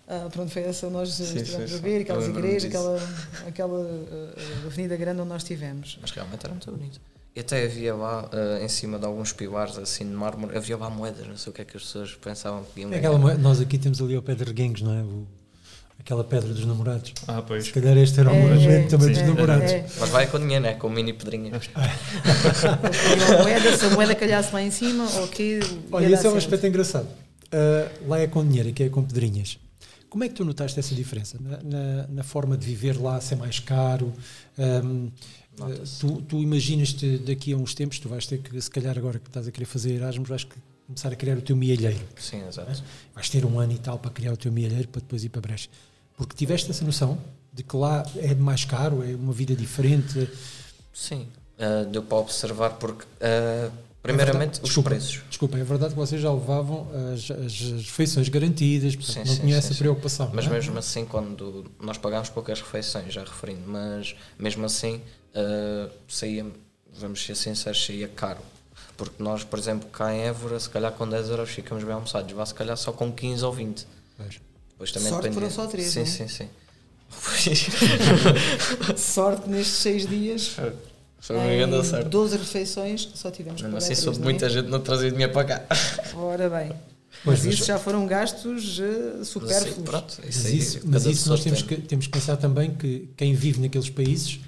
Ah, pronto, foi essa nós Sim, estivemos sim, a ver, aquelas igrejas, aquela, aquela ah, avenida grande onde nós estivemos. Mas realmente era muito bonito. E até havia lá, eh, em cima de alguns pilares assim de mármore, havia lá moedas, não sei o que é que as pessoas pensavam que iam É aquela, moe- nós aqui temos ali ao pé de Reguengos, não é? O- aquela pedra dos namorados. ah, Se pois. calhar este era o É, monumento também sim. dos namorados. É, Mas vai com dinheiro, né? Com mini pedrinhas. e a moeda, se a moeda calhasse lá em cima, ok. Olha, ia esse é um certo. aspecto engraçado. Ah, lá é com dinheiro, aqui é com pedrinhas. Como é que tu notaste essa diferença? Na, na- na forma de viver lá, ser mais caro? Nota-se. tu, tu imaginas-te daqui a uns tempos, tu vais ter que, se calhar agora que estás a querer fazer Erasmus, vais que começar a criar o teu mielheiro. Sim, exato. Vais ter um ano e tal para criar o teu mielheiro para depois ir para Brecha. Porque tiveste essa noção de que lá é mais caro, é uma vida diferente. Sim, eh, deu para observar porque, eh, primeiramente, os Desculpa. preços. Desculpa, é verdade que vocês já levavam as, as, refeições garantidas, portanto Sim, não sim, tinha sim, essa sim. preocupação. Mas não é? mesmo assim, quando nós pagámos poucas refeições, já referindo, mas mesmo assim eh, saía, vamos ser sinceros, saía caro. Porque nós, por exemplo, cá em Évora, se calhar com 10 euros ficamos bem almoçados, lá se calhar só com 15 ou 20. Pois. Depois também Sorte dependia- foram só três, Sim, não é? sim, sim. [LAUGHS] [LAUGHS] Sorte que nestes seis dias, foi uma grande sorte. 12 refeições, só tivemos Mesmo pagar assim, soube é? muita gente não trazia dinheiro para cá. Ora bem. Pois, mas mas- isso já foram gastos Sim, supérfluos. pronto, Mas isso, mas isso nós temos tem. que, temos que pensar também que quem vive naqueles países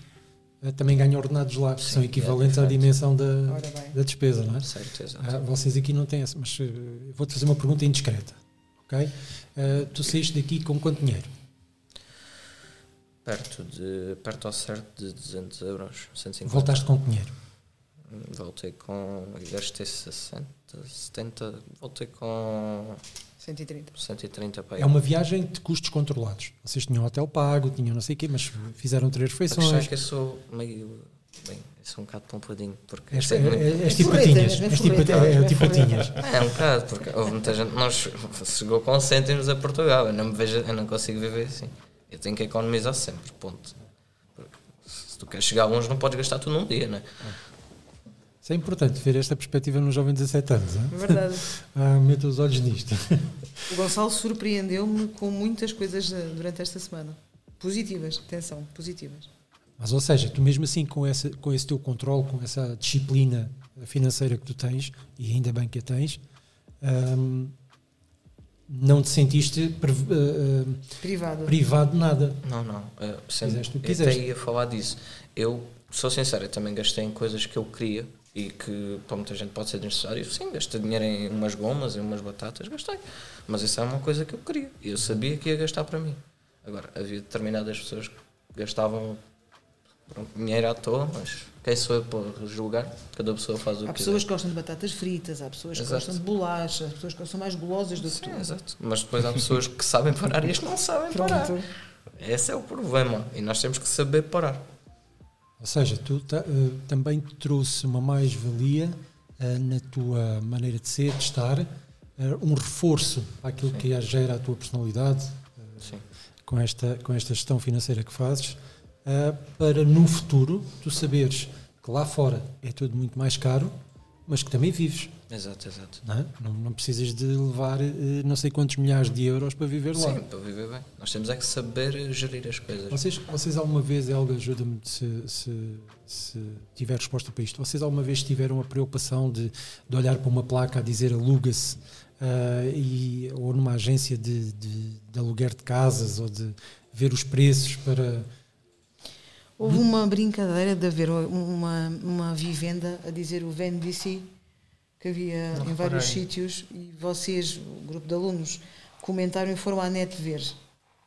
eh, também ganha ordenados lá, que Sim, são é equivalentes à diferente. dimensão da, da despesa, não é? Certo, exato. Ah, vocês aqui não têm essa, mas eu vou-te fazer uma pergunta indiscreta, ok? Tu saíste daqui com quanto dinheiro? Perto, de, perto ao certo de 200 euros, 150. Voltaste com dinheiro? Voltei com. Gastei 60, 70. Voltei com 130. 130 para. É uma viagem de custos controlados. Vocês tinham hotel pago, tinham não sei o quê, mas fizeram três é refeições. que eu sou meio. Bem, eu sou um bocado pompadinho. Porque És, muito- é, és É tipo patinhas. és tipo, é, tipo forreta. patinhas. É um bocado, porque houve muita gente. Nós [LAUGHS] chegou com cêntimos a Portugal. Eu não me vejo, eu não consigo viver assim. Eu tenho que economizar sempre, ponto. Porque se tu queres chegar longe, não podes gastar tudo num dia, né? Isso é importante ver esta perspectiva num jovem de 17 anos. hein? É verdade. [LAUGHS] Ah, meta os olhos nisto. O Gonçalo surpreendeu-me com muitas coisas eh, durante esta semana. Positivas, atenção, positivas. Mas, ou seja, tu mesmo assim, com, essa, com esse teu controle, com essa disciplina financeira que tu tens, e ainda bem que a tens, ahm, não te sentiste priv- ah, ah, Privada. privado de nada. Não, não. Eu, sempre, Fizeste o que eu até quiseste. ia falar disso. Eu sou sincero, eu também gastei em coisas que eu queria e que para muita gente pode ser necessário. Sim, gastei dinheiro em umas gomas, em umas batatas, gastei. Mas isso é uma coisa que eu queria. E eu sabia que ia gastar para mim. Agora, havia determinadas pessoas que gastavam dinheiro à toa, mas quem sou eu para julgar? Cada pessoa faz o Há que pessoas quiser. que gostam de batatas fritas, há pessoas que Exato. gostam de bolachas, há pessoas que são mais golosas do que Sim, tu. exato. Mas depois há pessoas que sabem parar e as que não sabem parar. Pronto. Esse é o problema. E nós temos que saber parar. Ou seja, tu ah, também te trouxe uma mais-valia ah, na tua maneira de ser, de estar, ah, um reforço àquilo que gera a tua personalidade, Sim. com esta, com esta gestão financeira que fazes, ah, para no futuro tu saberes que lá fora é tudo muito mais caro, mas que também vives. Exato, exato. Não, é? não, não precisas de levar eh, não sei quantos milhares de euros para viver lá. Sim, para viver bem. Nós temos é que saber gerir as coisas. Vocês, vocês alguma vez, Helga, ajuda-me se, se, se tiver resposta para isto, vocês alguma vez tiveram a preocupação de, de olhar para uma placa a dizer aluga-se ah, e- ou numa agência de, de, de aluguer de casas ou de ver os preços para. Houve uma brincadeira de haver uma, uma vivenda a dizer o vende-se que havia Não em vários sítios e vocês, o grupo de alunos, comentaram e foram à net ver.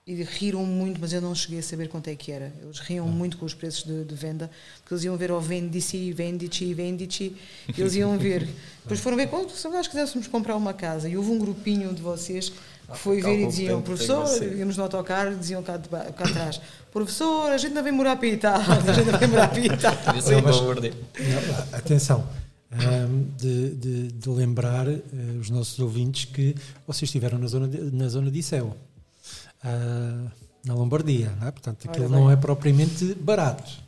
E riram muito, mas eu não cheguei a saber quanto é que era. Eles riam muito com os preços de, de venda, porque eles iam ver ao vende-se, vende-se, vende-se, e eles iam ver. [LAUGHS] Depois foram ver quanto se nós quiséssemos comprar uma casa. E houve um grupinho de vocês que foi ver e diziam, professor, íamos no autocarro, diziam cá, de cá atrás, professor, a gente não vem morar para a Itália, a gente não vem morar para a [LAUGHS] Itália. Um mas-. Não, atenção, ahm, de, de, de lembrar eh, os nossos ouvintes que vocês estiveram na zona de, na zona de Iseu, ah, na Lombardia, não é? portanto aquilo não é propriamente barato.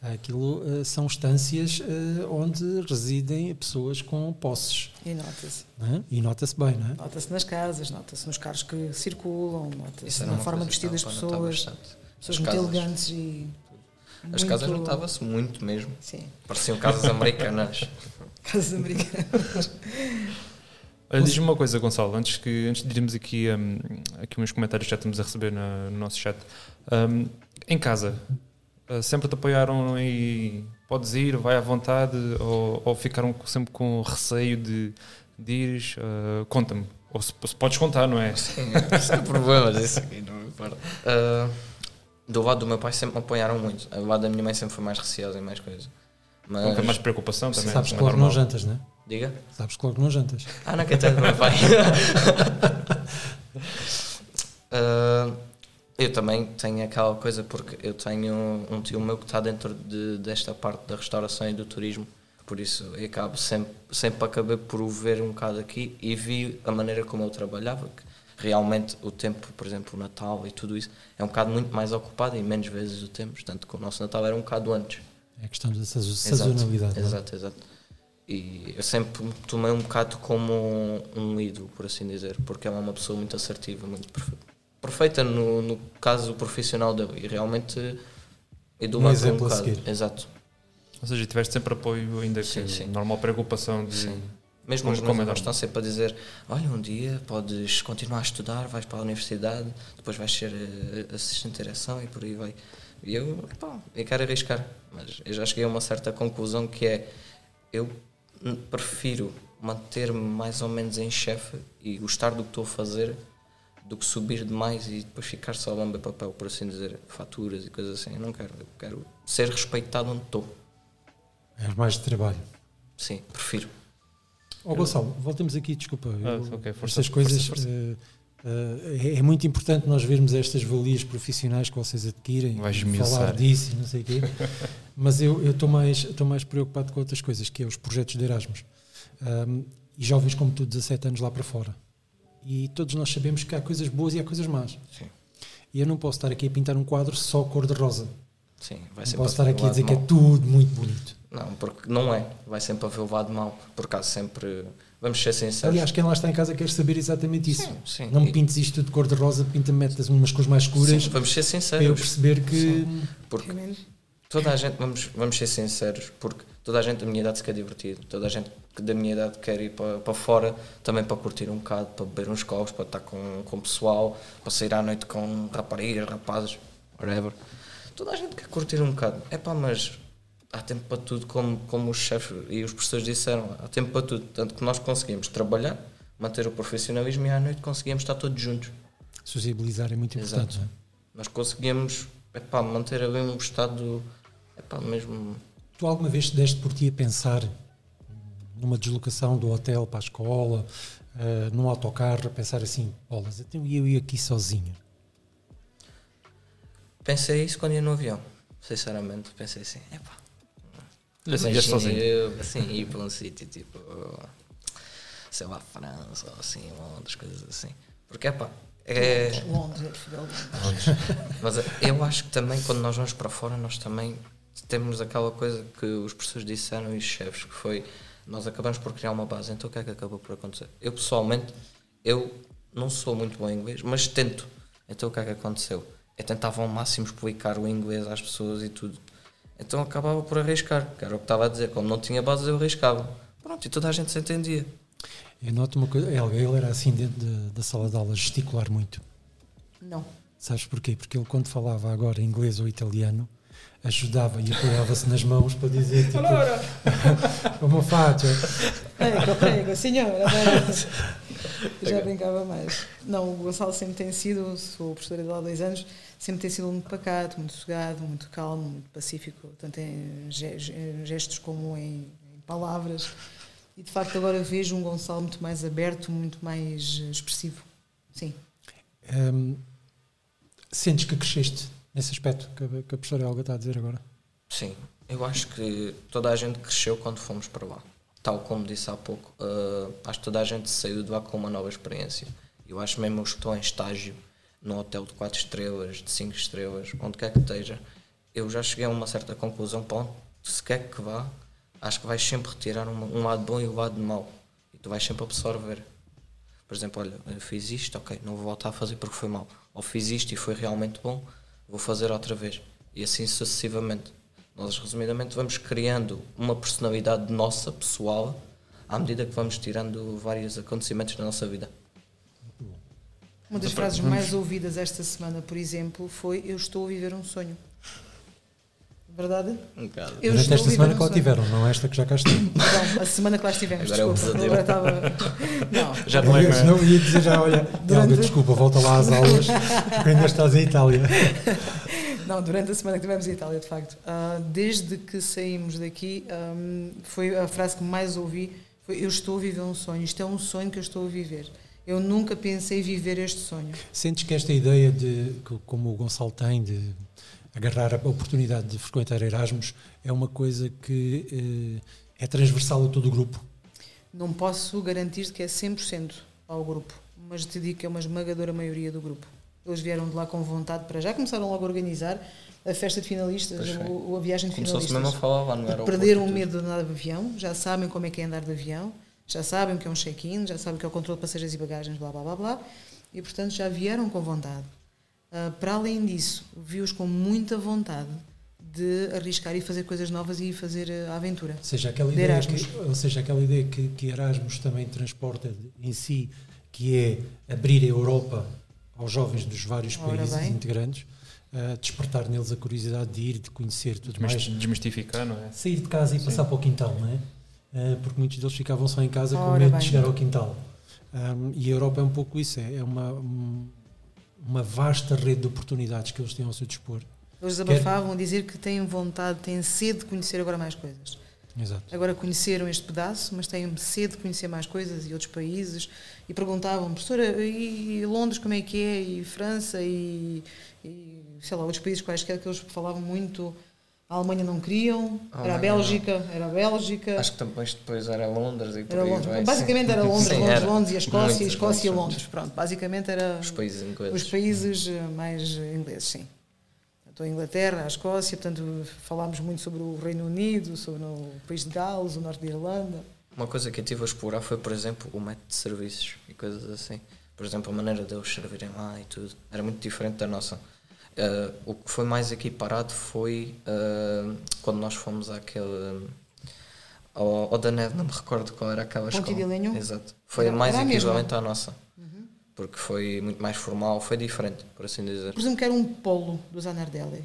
Aquilo ah, são estâncias ah, onde residem pessoas com posses. E nota-se. é? E nota-se bem, não é? Nota-se nas casas, nota-se nos carros que circulam, nota-se na uma forma de vestir que das estava a notar pessoas, pessoas As muito casas. elegantes e. As muito- casas notava-se muito mesmo. Sim, Pareciam casas americanas. [LAUGHS] casas americanas. Diz-me uma coisa, Gonçalo, antes, que, antes de irmos aqui, hum, aqui uns comentários que já estamos a receber na- no nosso chat. Hum, em casa, uh, sempre te apoiaram e podes ir, vai à vontade, ou, ou ficaram sempre com receio de, de ires? Uh, Conta-me. Ou se, se podes contar, não é? Sim, sem problemas, isso aqui não me importa. Ah, do lado do meu pai sempre me apoiaram muito. Do lado da minha mãe sempre foi mais receosa e mais coisa. Mas, Nunca mais preocupação também. Sabes é que logo não jantas, não é? diga. Sabes que logo não jantas. Ah, não, que até do meu pai. Ah, [LAUGHS] eu também tenho aquela coisa porque eu tenho um tio meu que está dentro de, desta parte da restauração e do turismo, por isso eu acabo sempre, sempre acabei por o ver um bocado aqui e vi a maneira como ele trabalhava, que realmente o tempo, por exemplo, o Natal e tudo isso, é um bocado muito mais ocupado e menos vezes o temos, tanto que o nosso Natal era um bocado antes. É a questão da sazo- Exato, sazonalidade. não é? Exato, exato. E eu sempre me tomei um bocado como um, um ídolo, por assim dizer, porque é uma pessoa muito assertiva, muito perfe- perfeita no, no caso profissional dele e realmente idolatra um exemplo a bocado. seguir. Exato. Ou seja, tiveste sempre apoio, ainda que Sim, sim. normal preocupação de. Sim. Mesmo os meus é normal. estão sempre a dizer: Olha, um dia podes continuar a estudar, vais para a universidade, depois vais ser eh, assistente de direção e por aí vai. E eu, pá, eu quero arriscar, mas eu já cheguei a uma certa conclusão que é: eu prefiro manter-me mais ou menos em chefe e gostar do que estou a fazer do que subir demais e depois ficar só a lamber papel, por assim dizer, faturas e coisas assim. Eu não quero, eu quero ser respeitado onde estou. É mais de trabalho. Sim, prefiro. Ó Gonçalo, voltemos aqui, desculpa. Ah, eu- ok, força, estas coisas. força, força. eh, é, é muito importante nós vermos estas valias profissionais que vocês adquirem, Vais falar disso e não sei o quê. [LAUGHS] Mas eu eu estou mais, estou mais preocupado com outras coisas, que é os projetos de Erasmus. Ahm, e jovens como tu, 17 anos lá para fora. E todos nós sabemos que há coisas boas e há coisas más. Sim. E eu não posso estar aqui a pintar um quadro só cor-de-rosa. Sim, vai Não sempre posso estar haver aqui o a lado dizer que é tudo muito bonito. Não, porque não é. Vai sempre haver o lado mau. Por acaso sempre. Vamos ser sinceros. Aliás, quem lá está em casa quer saber exatamente isso. sim, sim. Não me pintes isto tudo de cor-de-rosa, pinta-me umas cores mais escuras Sim, vamos ser para eu sinceros. perceber que. Porque toda a gente, vamos, vamos ser sinceros, porque toda a gente da minha idade se quer divertir, toda a gente da minha idade quer ir para, para fora também para curtir um bocado, para beber uns copos, para estar com, com o pessoal, para sair à noite com raparigas, rapazes, whatever. Toda a gente quer curtir um bocado. É pá, mas há tempo para tudo, como, como os chefes e os professores disseram, há tempo para tudo. Tanto que nós conseguimos trabalhar, manter o profissionalismo e à noite conseguimos estar todos juntos. Sociabilizar é muito importante. Exato. não é? Nós conseguimos epá, manter ali um estado epá, mesmo. Tu alguma vez te deste por ti a pensar numa deslocação do hotel para a escola, eh, num autocarro, a pensar assim, bolas, então eu ia aqui sozinho. Pensei isso quando ia no avião, sinceramente. Pensei assim, epá. Assim, ias sozinho. Eu, assim, ir para um sítio tipo, sei lá, França ou assim, Londres, coisas assim. Porque, epá, é. Londres, Londres. Mas eu acho que também quando nós vamos para fora, nós também temos aquela coisa que os professores disseram e os chefes, que foi nós acabamos por criar uma base. Então o que é que acabou por acontecer? Eu pessoalmente, eu não sou muito bom em inglês, mas tento. Então o que é que aconteceu? Eu tentava ao máximo explicar o inglês às pessoas e tudo. Então acabava por arriscar, que era o que estava a dizer. Como não tinha base, eu arriscava. Pronto, e toda a gente se entendia. Eu noto uma coisa, Helga, ele era assim dentro da- da sala de aula, gesticular muito. Não. Sabes porquê? Porque ele quando falava agora inglês ou italiano, ajudava e apoiava-se nas mãos para dizer tipo, como faccio? Prego, prego, senhora. [LAUGHS] Já brincava mais. Não, o Gonçalo sempre tem sido, sou professora de lá há dois anos, sempre tem sido muito pacato, muito sossegado, muito calmo, muito pacífico, tanto em ge- ge- gestos como em, em palavras. E de facto agora vejo um Gonçalo muito mais aberto, muito mais eh, expressivo. Sim. Hum, sentes que cresceste nesse aspecto que que a professora Helga está a dizer agora? Sim, eu acho que toda a gente cresceu quando fomos para lá. Tal como disse há pouco, eh, acho que toda a gente saiu de lá com uma nova experiência. Eu acho mesmo que estou em estágio num hotel de 4 estrelas, de 5 estrelas, onde quer que esteja, eu já cheguei a uma certa conclusão onde se quer que vá, acho que vais sempre retirar um, um lado bom e o lado mau. E tu vais sempre absorver. Por exemplo, olha, eu fiz isto, ok, não vou voltar a fazer porque foi mau. Ou fiz isto e foi realmente bom, vou fazer outra vez. E assim sucessivamente. Nós, resumidamente, vamos criando uma personalidade nossa, pessoal, à medida que vamos tirando vários acontecimentos da nossa vida. Uma das frases mais ouvidas esta semana, por exemplo, foi Eu estou a viver um sonho. Verdade? Um bocado. Eu Durante esta semana um que lá tiveram, não esta que já cá está. Não, a semana que lá estivemos, Agora é um desculpa. pesadelo. agora estava. [LAUGHS] Não, Já não é, Eu, não é? ia dizer já, olha, [LAUGHS] Helga, desculpa, volta lá às aulas, porque ainda estás em Itália. [LAUGHS] Não, durante a semana que estivemos em Itália, de facto. Ah, desde que saímos daqui, ahm, foi a frase que mais ouvi foi Eu estou a viver um sonho. Isto é um sonho que eu estou a viver. Eu nunca pensei viver este sonho. Sentes que esta ideia de, como o Gonçalo tem, de agarrar a oportunidade de frequentar Erasmus, é uma coisa que eh, é transversal a todo o grupo? Não posso garantir que é 100% ao grupo, mas te digo que é uma esmagadora maioria do grupo. Eles vieram de lá com vontade para já começaram logo a organizar a festa de finalistas, o- a viagem de Começou-se finalistas. mesmo a falar lá no aeroporto. Perderam o medo de andar de avião, já sabem como é que é andar de avião, já sabem o que é um check-in, já sabem o que é o controle de passageiros e bagagens, blá blá blá blá, e portanto já vieram com vontade. Ah, para além disso, vi-os com muita vontade de arriscar e fazer coisas novas e fazer ah, a aventura. Ou seja, aquela De ideia, que, ou seja, aquela ideia que, que Erasmus também transporta em si, que é abrir a Europa aos jovens dos vários países integrantes, ah, despertar neles a curiosidade de ir, de conhecer tudo mais. Desmist- Desmistificar, não é? Sair de casa e Sim. passar para o quintal, não é? Ah, porque muitos deles ficavam só em casa com Ora medo bem. de chegar ao quintal. Ahm, e a Europa é um pouco isso, é, é uma, um- uma vasta rede de oportunidades que eles têm ao seu dispor. Eles abafavam a dizer que têm vontade, têm sede de conhecer agora mais coisas. Exato. Agora conheceram este pedaço, mas têm sede de conhecer mais coisas e outros países. E perguntavam, professora, e Londres como é que é? E França? E, e sei lá, outros países quaisquer que eles falavam muito A Alemanha não queriam, A era a Bélgica, era a Bélgica. Acho que depois, depois era Londres e Era Londres. vai, Basicamente sim. era Londres, Sim, Londres, era. Londres e a Escócia, Muitos, e Escócia e Londres. Pronto, basicamente era Os países ingleses. os países eh, mais ingleses, sim. Portanto, a Inglaterra, a Escócia, portanto, falámos muito sobre o Reino Unido, sobre o país de Gales, o norte de Irlanda. Uma coisa que eu tive a explorar foi, por exemplo, o método de serviços e coisas assim. Por exemplo, a maneira deles servirem lá e tudo. Era muito diferente da nossa. Eh, o que foi mais equiparado foi eh, quando nós fomos àquele. Ao, ao da neve, não me recordo qual era aquela Ponte escola. de Lenho? Exato. Foi Era- a mais era equivalente à nossa. Porque foi muito mais formal, foi diferente, por assim dizer. Presumo que era um polo do Zanardelli.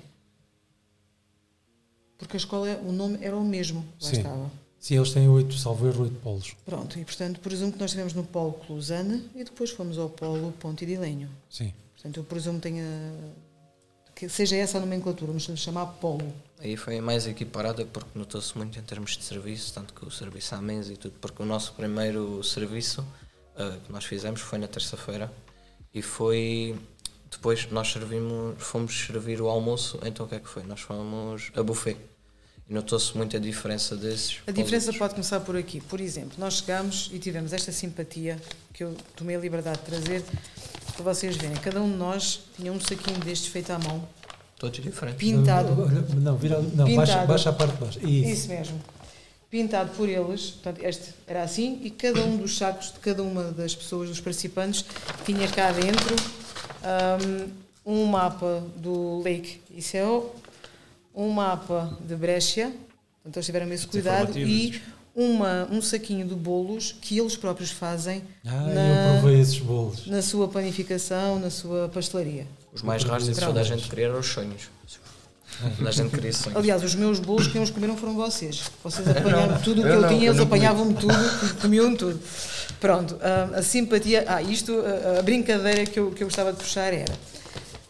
Porque a escola, o nome era o mesmo, lá Sim. estava. Sim, eles têm oito, salvo erro, oito polos. Pronto, e portanto presumo que nós estivemos no polo Clusane e depois fomos ao polo Ponte de Lenho. Sim. Portanto, eu presumo que tenha que seja essa a nomenclatura, vamos chamar polo. Aí foi mais equiparada porque notou-se muito em termos de serviço, tanto que o serviço à mesa e tudo, porque o nosso primeiro serviço ah, que nós fizemos foi na terça-feira e foi depois nós servimos, fomos servir o almoço, então o que é que foi? Nós fomos a buffet e notou-se muito a diferença desses. A diferença outros. pode começar por aqui. Por exemplo, nós chegámos e tivemos esta simpatia que eu tomei a liberdade de trazer para vocês verem. Cada um de nós tinha um saquinho destes feito à mão, Todos diferentes. pintado. Não, não, vira, não Pintado. baixa, baixa a parte de baixo. Isso. Isso mesmo. Pintado por eles. Portanto, este era assim e cada um dos sacos de cada uma das pessoas, dos participantes, tinha cá dentro um, um mapa do Lake ICO, um mapa de Brescia, portanto eles tiveram esse cuidado, e. uma, um saquinho de bolos que eles próprios fazem Ah, na, eu provei esses bolos. na sua panificação, na sua pastelaria. Os mais raros e toda a gente queria eram os sonhos. Toda a gente queria sonhos. Aliás, os meus bolos que uns comeram foram vocês. Vocês apanharam tudo o que eu não, tinha, eles apanhavam-me tudo, [LAUGHS] comiam tudo. Pronto, a, a simpatia. Ah, isto, a, a brincadeira que eu, que eu gostava de puxar era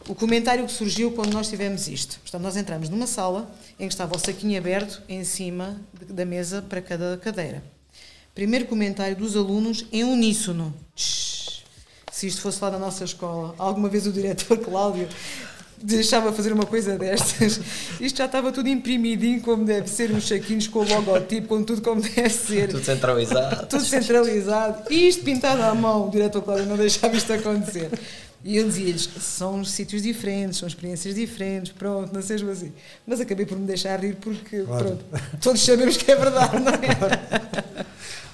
o comentário que surgiu quando nós tivemos isto. Portanto, nós entramos numa sala em que estava o saquinho aberto em cima de- da mesa para cada cadeira. Primeiro comentário dos alunos em uníssono. Se isto fosse lá na nossa escola, alguma vez o diretor Cláudio deixava fazer uma coisa destas, isto já estava tudo imprimidinho como deve ser, uns saquinhos com o logotipo, com tudo como deve ser, Tudo centralizado. [LAUGHS] tudo centralizado, e isto pintado à mão, o diretor Cláudio não deixava isto acontecer. E eu dizia-lhes, são sítios diferentes, são experiências diferentes, pronto, não seja assim. Mas acabei por me deixar rir porque, Claro. pronto, todos sabemos que é verdade, não é?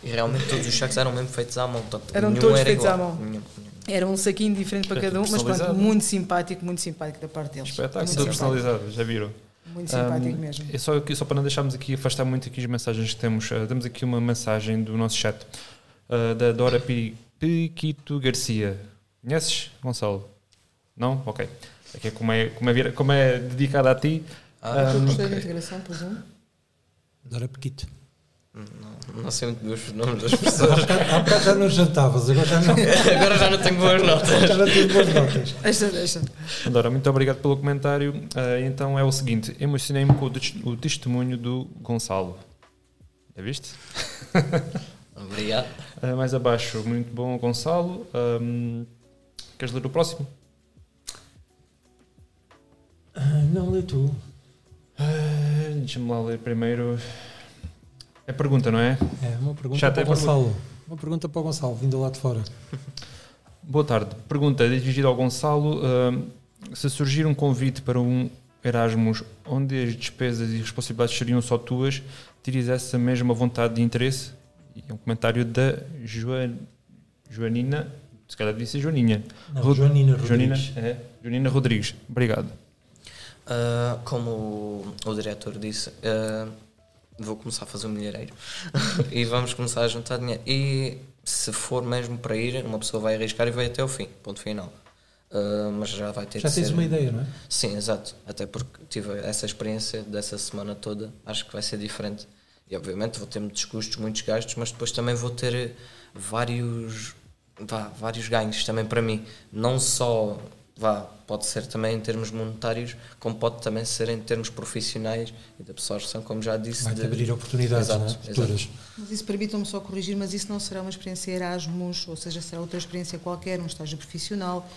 E realmente todos os sacos eram mesmo feitos à mão. portanto, Eram todos era feitos igual. à mão. Nenhum. Era um saquinho diferente para cada um, mas pronto, muito simpático, muito simpático da parte deles. Espetáculo, muito personalizado, já viram? muito simpático Um, mesmo. É só, aqui, só para não deixarmos aqui afastar muito aqui as mensagens que temos. uh, temos aqui uma mensagem do nosso chat uh, da Dora Pi- Piquito Garcia. Conheces, Gonçalo? Não? Ok. Aqui é como, é, como, é, como é dedicada a ti. Ah, um, Professor de integração, presumo. Dora Pequito. Não, não sei muito bem os nomes das pessoas. há bocado já não jantavas, agora já não. [LAUGHS] Agora já não tenho boas notas. Já não tens boas notas. Deixa, deixa. Dora, muito obrigado pelo comentário. Uh, então é o seguinte: emocionei-me com o, o testemunho do Gonçalo. Já viste? [LAUGHS] Obrigado. Uh, mais abaixo, muito bom, Gonçalo. Um, queres ler o próximo? Ah, Não, lê tu. Ah, Deixa-me lá ler primeiro. É pergunta, não é? É uma pergunta Já para o Gonçalo. Uma pergunta para o Gonçalo, vindo lá de fora. [LAUGHS] Boa tarde. Pergunta dirigida ao Gonçalo. ah, se surgir um convite para um Erasmus onde as despesas e responsabilidades seriam só tuas, terias essa mesma vontade de interesse? E é um comentário da Joan, Joanina, se calhar disse Joaninha. Não, Joanina Joanina, Rodrigues. é, Joanina Rodrigues. Obrigado. Ah, como o, o diretor disse, ah, vou começar a fazer um milhareiro [LAUGHS] e vamos começar a juntar dinheiro. E se for mesmo para ir, uma pessoa vai arriscar e vai até o fim, ponto final. Ah, mas já vai ter Já de tens ser- uma ideia, não é? Sim, exato. Até porque tive essa experiência dessa semana toda, acho que vai ser diferente. E obviamente vou ter muitos custos, muitos gastos, mas depois também vou ter vários, vá, vários ganhos também para mim. Não só, vá, pode ser também em termos monetários, como pode também ser em termos profissionais e de absorção, como já disse. Vai-te de- abrir oportunidades Exato, é? exato. futuras. Mas isso permitam-me só corrigir, mas isso não será uma experiência Erasmus, ou seja, será outra experiência qualquer, um estágio profissional,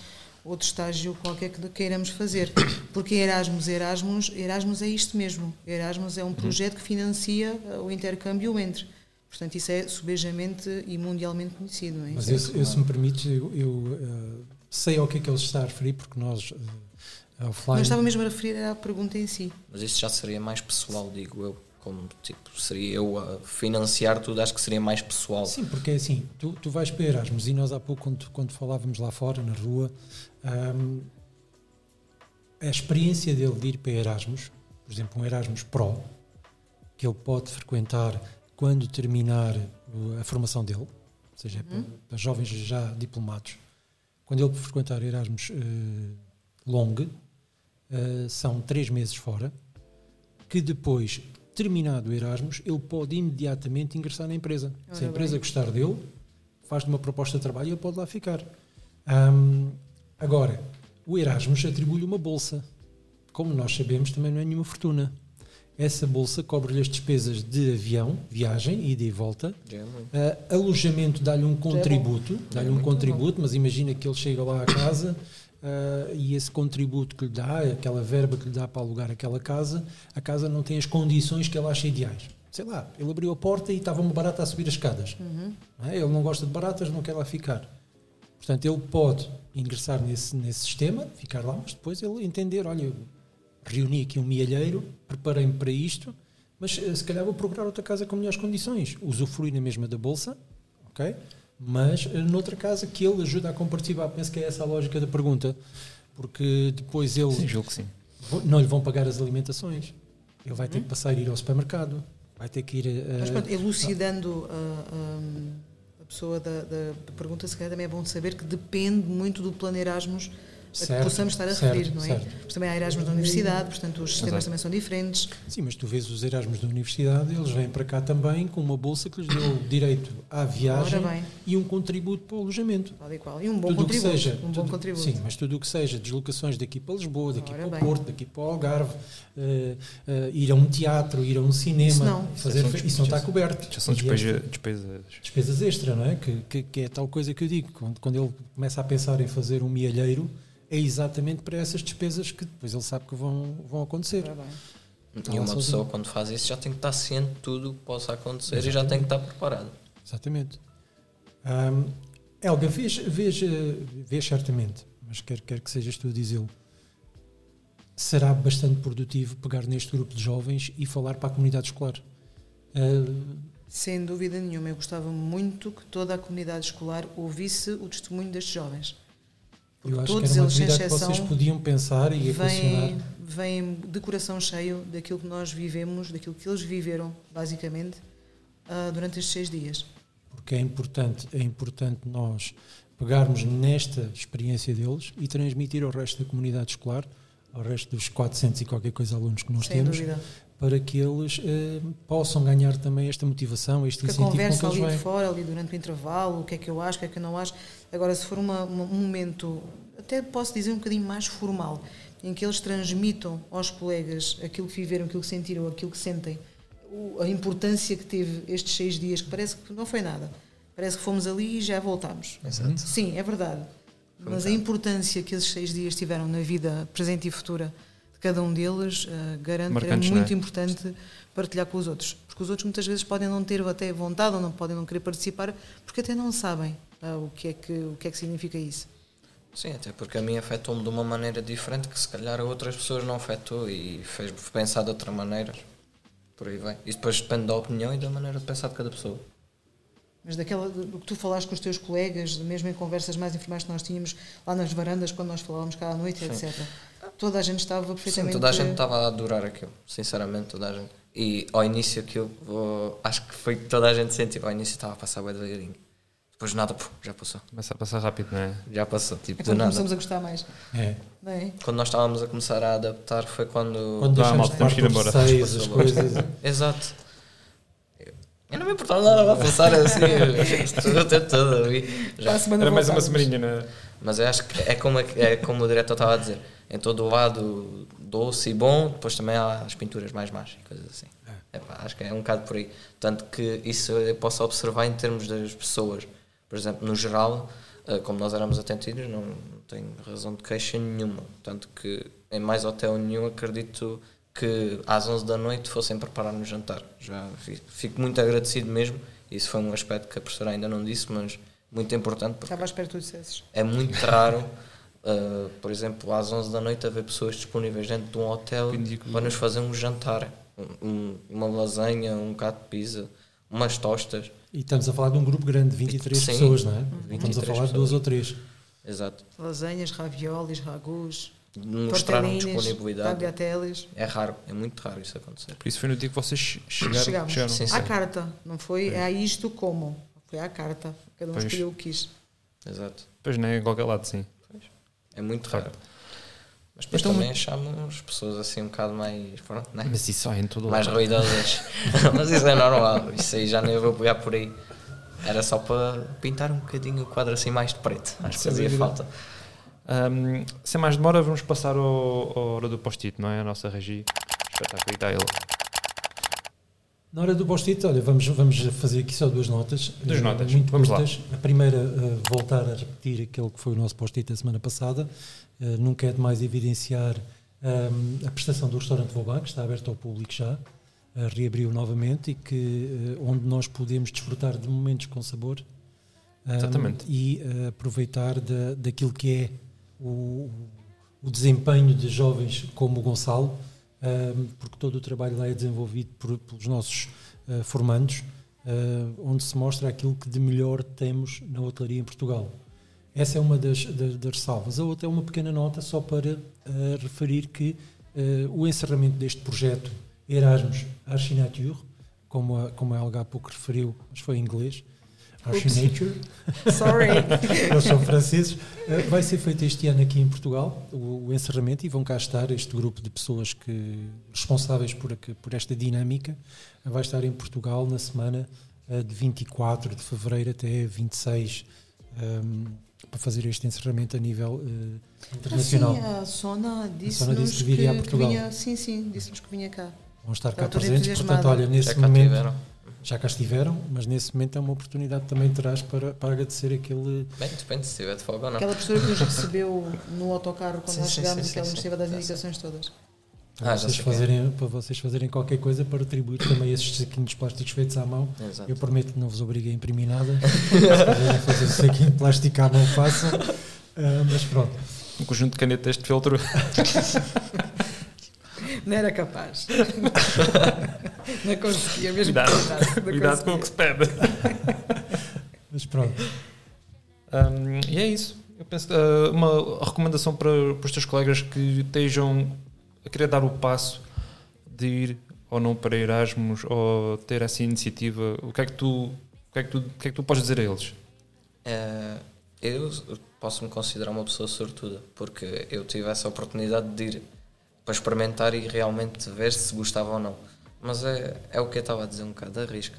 outro estágio qualquer que queiramos fazer. Porque Erasmus, Erasmus, Erasmus é isto mesmo. Erasmus é um projeto que financia o intercâmbio entre. Portanto, isso é subejamente e mundialmente conhecido. Não é? Mas Isso é eu, se me permite, eu, eu, uh, sei ao que é que ele está a referir, porque nós, uh, offline... Não estava mesmo a referir à pergunta em si. Mas isso já seria mais pessoal, digo eu. Como tipo, seria eu a financiar tudo, acho que seria mais pessoal. Sim, porque é assim, tu, tu vais para Erasmus e nós há pouco, quando, quando falávamos lá fora, na rua, um, a experiência dele de ir para Erasmus, por exemplo, um Erasmus Pro, que ele pode frequentar quando terminar a formação dele, ou seja, é para, para jovens já diplomados, quando ele frequentar Erasmus uh, Long, uh, são três meses fora, que depois, terminado o Erasmus, ele pode imediatamente ingressar na empresa. Ora Se a empresa bem. gostar dele, faz-lhe uma proposta de trabalho e ele pode lá ficar. Ahm, agora, o Erasmus atribui-lhe uma bolsa. Como nós sabemos, também não é nenhuma fortuna. Essa bolsa cobre-lhe as despesas de avião, viagem, ida e volta. É. Ah, alojamento dá-lhe um contributo, dá-lhe um muito contributo, mas imagina que ele chega lá à casa ah, e esse contributo que lhe dá, aquela verba que lhe dá para alugar aquela casa, a casa não tem as condições que ele acha ideais. Sei lá, ele abriu a porta e estava uma barata a subir as escadas. Não é? Ele não gosta de baratas, não quer lá ficar. Portanto, ele pode ingressar nesse, nesse sistema, ficar lá, mas depois ele entender, olha, reuni aqui um mielheiro, preparei-me para isto, mas eh, se calhar vou procurar outra casa com melhores condições. Usufrui na mesma da bolsa, ok? Mas eh, noutra casa que ele ajuda a compartilhar. Penso que é essa a lógica da pergunta, porque depois ele Sim, julgo que sim. não lhe vão pagar as alimentações. Ele vai ter que passar a ir ao supermercado, vai ter que ir a, Mas pronto, elucidando a, a- a pessoa da, da pergunta, se calhar também é bom saber que depende muito do plano Erasmus Certo, possamos estar a certo, referir, não é? certo. Mas também há Erasmus da universidade, portanto os sistemas Exato. também são diferentes. Sim, mas tu vês os Erasmus da universidade, eles vêm para cá também com uma bolsa que lhes deu direito à viagem e um contributo para o alojamento. Tal e qual. E um bom tudo o que contributo. seja, um bom tudo- contributo. Sim, mas tudo o que seja deslocações daqui para Lisboa, daqui Ora para o bem. Porto, daqui para o Algarve, eh, eh, ir a um teatro, ir a um cinema, Isso não. fazer Isso isso não está coberto. Já são é- despesa- despesas. despesas extra, não é? Que, que, que é tal coisa que eu digo, quando, quando ele começa a pensar em fazer um mielheiro, é exatamente para essas despesas que depois ele sabe que vão, vão acontecer. Ora bem. E uma sozinho. pessoa, quando faz isso, já tem que estar ciente de tudo o que possa acontecer e já tem que estar preparado. Exatamente. Ahm, Helga, vês, vês, vês certamente, mas quero, quero que sejas tu a dizê-lo. Será bastante produtivo pegar neste grupo de jovens e falar para a comunidade escolar. Ah, Sem dúvida nenhuma, eu gostava muito que toda a comunidade escolar ouvisse o testemunho destes jovens. Eu acho todos que era uma eles, sem atividade que vocês exceção, podiam pensar e. Vêm, vêm de coração cheio daquilo que nós vivemos, daquilo que eles viveram, basicamente, ah, durante estes seis dias. porque é importante, é importante nós pegarmos nesta experiência deles e transmitir ao resto da comunidade escolar, ao resto dos 400 e qualquer coisa alunos que nós Sem temos, dúvida. Para que eles eh, possam ganhar também esta motivação, este Porque a incentivo com conversa que eles ali de vêm. fora, ali durante o intervalo, o que é que eu acho, o que é que eu não acho. Agora, se for uma- uma- um momento, até posso dizer um bocadinho mais formal, em que eles transmitam aos colegas aquilo que viveram, aquilo que sentiram, aquilo que sentem, o- a importância que teve estes seis dias, que parece que não foi nada. Parece que fomos ali e já voltámos. Exato. Sim, é verdade. Foi Mas a importância que esses seis dias tiveram na vida presente e futura de cada um deles, eh, garanto que Marcantes, é não muito é? importante partilhar com os outros. Porque os outros muitas vezes podem não ter até vontade ou não podem não querer participar porque até não sabem ah, o, que é que, o que é que significa isso. Sim, até porque a mim afetou-me de uma maneira diferente que se calhar a outras pessoas não afetou e fez-me pensar de outra maneira. Por aí vai. Isso depois depende da opinião e da maneira de pensar de cada pessoa. Mas daquela, do que tu falaste com os teus colegas, mesmo em conversas mais informais que nós tínhamos lá nas varandas, quando nós falávamos cá à noite, Sim. etc. Toda a gente estava Sim, perfeitamente. toda a gente estava a adorar aquilo, sinceramente, toda a gente. E ao início aquilo, vou- acho que foi que toda a gente sentiu. Ao início estava a passar bem devagarinho. Depois de nada, puf, já passou. Começa a passar rápido, não é? Já passou, tipo, É de quando nada. começamos a gostar mais. É. É? Quando nós estávamos a começar a adaptar foi quando. Quando malta, de temos que ir embora. receios, as coisas. [LAUGHS] Exato. Eu- não me importava nada [LAUGHS] a passar assim, estou tempo todo ali. Era mais uma semaninha, não é? Mas eu acho que é como, é como o diretor estava a dizer: em todo o lado doce e bom, depois também há as pinturas mais más e coisas assim. Epá, acho que é um bocado por aí. Tanto que isso eu posso observar em termos das pessoas. Por exemplo, no geral, Uh, como nós éramos atendidos, não, tenho razão de queixa nenhuma. Tanto que em mais hotel nenhum acredito que às 11 da noite fossem preparar-nos jantar. Já fico muito agradecido mesmo. Isso foi um aspecto que a professora ainda não disse, mas muito importante. Estava à espera que tu dissesses. É muito raro, [LAUGHS] uh, por exemplo, às 11 da noite haver pessoas disponíveis dentro de um hotel para nos fazer um jantar. Um, uma lasanha, um bocado de pizza, umas tostas. E estamos a falar de um grupo grande, de 23 Sim, pessoas, não é? 23 estamos a falar pessoas. de duas ou três. Exato. Lasanhas, raviolis, ragus mostraram disponibilidade. É raro, é muito raro isso acontecer. Por isso foi no dia que vocês chegaram. Chegamos. chegaram. Sim, sim. À carta, não foi é. a isto como. Foi à carta. Cada um pois. escolheu o que quis. Exato. Pois nem é em qualquer lado, sim. É muito raro. Mas depois então, também achamos pessoas assim um bocado mais. Pronto, né? Mas isso é em todo Mais ruidosas. [LAUGHS] Mas isso é normal. Isso aí já nem vou pegar por aí. Era só para pintar um bocadinho o quadro assim mais de preto. Acho que fazia falta. Um, sem mais demora, vamos passar ao, ao hora do post-it, não é? A nossa regi. Espetáculo, e está ele. Na hora do post-it, olha, vamos, vamos fazer aqui só duas notas. Duas uh, notas, muito vamos curtas. lá. A primeira, uh, voltar a repetir aquele que foi o nosso post-it da semana passada. Uh, nunca é demais evidenciar um, a prestação do restaurante Vauban, que está aberto ao público já, reabriu novamente e que, onde nós podemos desfrutar de momentos com sabor. Um, Exatamente. E aproveitar da, daquilo que é o, o desempenho de jovens como o Gonçalo, porque todo o trabalho lá é desenvolvido por, pelos nossos uh, formandos, uh, onde se mostra aquilo que de melhor temos na hotelaria em Portugal. Essa é uma das, das, das salvas. A outra é uma pequena nota só para uh, referir que o encerramento deste projeto Erasmus Archinature, como como a Helga há pouco referiu, mas foi em inglês, Nature. Sorry. [LAUGHS] Eles são franceses. Uh, vai ser feito este ano aqui em Portugal o, o, encerramento e vão cá estar este grupo de pessoas que responsáveis por, por esta dinâmica. Uh, vai estar em Portugal na semana uh, de 24 de fevereiro até 26 um, ehm, para fazer este encerramento a nível internacional. Ah, sim, a Sona disse-nos disse que, viria a Portugal. Vinha, sim, sim, disse-nos que vinha cá. Vão estar cá presentes, portanto, olha, nesse momento. Tiveram já cá estiveram, mas nesse momento é uma oportunidade também terás para, para agradecer aquele. Bem, depende se estiver de folga ou não. Aquela pessoa que nos recebeu no autocarro quando sim, nós chegámos e que ela nos teve a dar as indicações todas. Para, ah, vocês fazerem, para vocês fazerem qualquer coisa para atribuir também esses saquinhos plásticos feitos à mão. Exato. Eu prometo que não vos obrigo a imprimir nada. [LAUGHS] se quiserem fazer o saquinho de plástico à mão, façam. Uh, mas pronto. Um conjunto de canetas de feltro. [LAUGHS] Não era capaz. [LAUGHS] não conseguia mesmo. Cuidado, cuidado com o que se pede. [LAUGHS] Mas pronto. Um, e é isso. Eu penso uh, uma recomendação para, para os teus colegas que estejam a querer dar o passo de ir ou não para Erasmus ou ter essa iniciativa. O que é que tu, o que é que tu, o que é que tu podes dizer a eles? Uh, eu posso me considerar uma pessoa sortuda porque eu tive essa oportunidade de ir para experimentar e realmente ver se gostava ou não. Mas é, é o que eu estava a dizer um bocado, arrisca.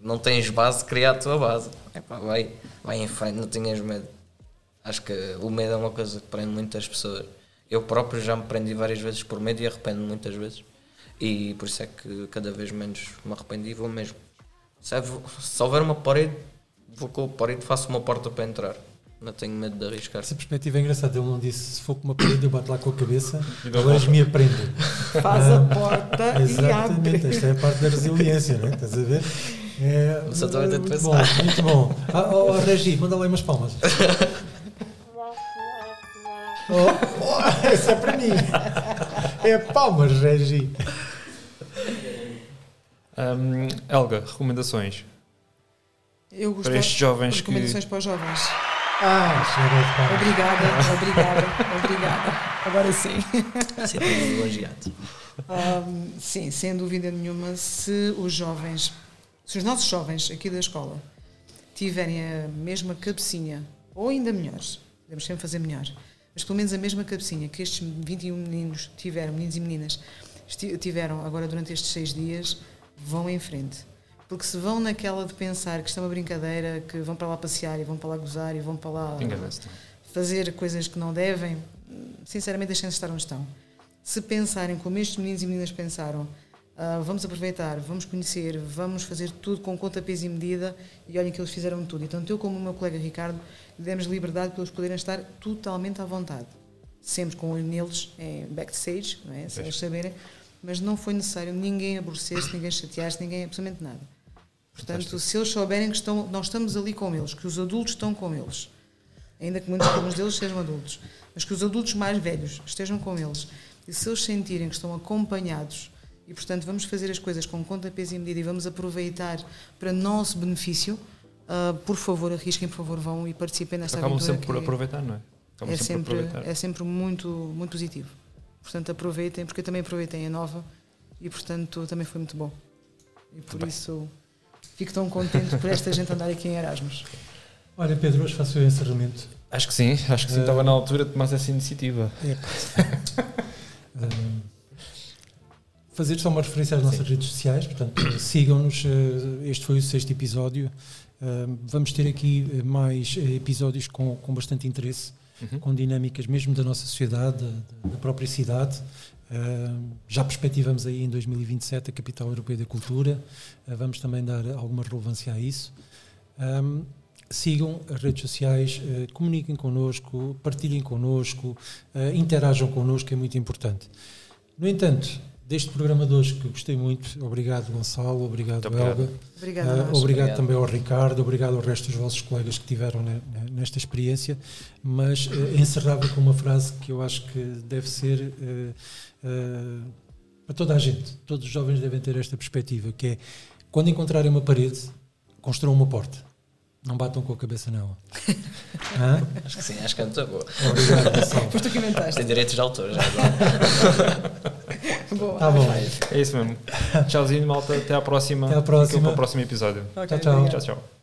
Não tens base, cria a tua base. Vai, vai em frente, não tenhas medo. Acho que o medo é uma coisa que prende muitas pessoas. Eu próprio já me prendi várias vezes por medo e arrependo muitas vezes. E por isso é que cada vez menos me arrependi e vou mesmo. Se, se houver uma parede, vou com a parede, faço uma porta para entrar. Não tenho medo de arriscar. Essa perspectiva é engraçada. Ele não disse se for com uma parede, eu bato lá com a cabeça, eles me aprendem. Faz a porta ah, Exatamente, esta é a parte da resiliência, não é? Estás a ver? É, Mas eu muito bom, muito bom. Ah, oh, oh, Regi, manda lá umas palmas. [LAUGHS] oh, oh, essa é para mim. É palmas, Regi. Um, Elga, recomendações? Eu para estes jovens recomendações que... para os jovens. Ah, Obrigada, obrigada, obrigada. Agora sim. Sempre elogiado. Um, sim, sem dúvida nenhuma, se os jovens, se os nossos jovens aqui da escola tiverem a mesma cabecinha, ou ainda melhores, podemos sempre fazer melhor, mas pelo menos a mesma cabecinha que estes 21 meninos tiveram, meninos e meninas, tiveram agora durante estes seis dias, vão em frente porque se vão naquela de pensar que isto é uma brincadeira, que vão para lá passear e vão para lá gozar e vão para lá fazer coisas que não devem, sinceramente deixem de estar onde estão. Se pensarem como estes meninos e meninas pensaram, Uh, vamos aproveitar, vamos conhecer, vamos fazer tudo com conta, peso e medida e olhem que eles fizeram tudo. Então, eu, como o meu colega Ricardo, demos liberdade para eles poderem estar totalmente à vontade. Sempre com neles em backstage, não é? sem eles saberem, mas não foi necessário ninguém aborrecer-se, ninguém chatear-se, ninguém, absolutamente nada. Portanto, Fantástico. se eles souberem que estão, nós estamos ali com eles, que os adultos estão com eles, ainda que muitos deles sejam adultos, mas que os adultos mais velhos estejam com eles, e se eles sentirem que estão acompanhados e, portanto, vamos fazer as coisas com conta, peso e medida e vamos aproveitar para nosso benefício, uh, por favor, arrisquem, por favor, vão e participem nesta Acabam aventura. sempre por aproveitar, não é? é sempre, sempre é sempre muito, muito positivo. Portanto, aproveitem, porque eu também aproveitei a nova e, portanto, também foi muito bom. E por muito isso bem. Fico tão contente por esta gente andar aqui em Erasmus. Olha, Pedro, hoje faço o encerramento. Acho que sim, acho que sim, uh, estava na altura de tomar essa iniciativa. É. uh, [LAUGHS] fazer só uma referência às nossas Sim. redes sociais, portanto, sigam-nos. Eh, este foi o sexto episódio. Eh, vamos ter aqui mais episódios com, com bastante interesse, uhum. com dinâmicas mesmo da nossa sociedade, da, da própria cidade. Já perspectivamos aí em 2027 a Capital Europeia da Cultura. Vamos também dar alguma relevância a isso. Sigam as redes sociais, comuniquem connosco, partilhem connosco, interajam connosco, é muito importante. No entanto, deste programa de hoje que gostei muito. Obrigado, Gonçalo. Obrigado, muito Helga. Obrigado, uh, obrigado, obrigado, também ao Ricardo. Obrigado ao resto dos vossos colegas que tiveram nesta experiência. Mas uh, encerrava com uma frase que eu acho que deve ser uh, para toda a gente. Todos os jovens devem ter esta perspectiva, que é quando encontrarem uma parede, construam uma porta. Não batam com a cabeça não. [LAUGHS] acho que sim, acho que é muito boa. Obrigado, tu inventaste. Tem direitos de autor já. [LAUGHS] boa. Tá bom. É isso mesmo. Tchauzinho, malta. Até à próxima. Até à próxima. Para o próximo episódio. Okay, tchau, tchau. Tchau, tchau.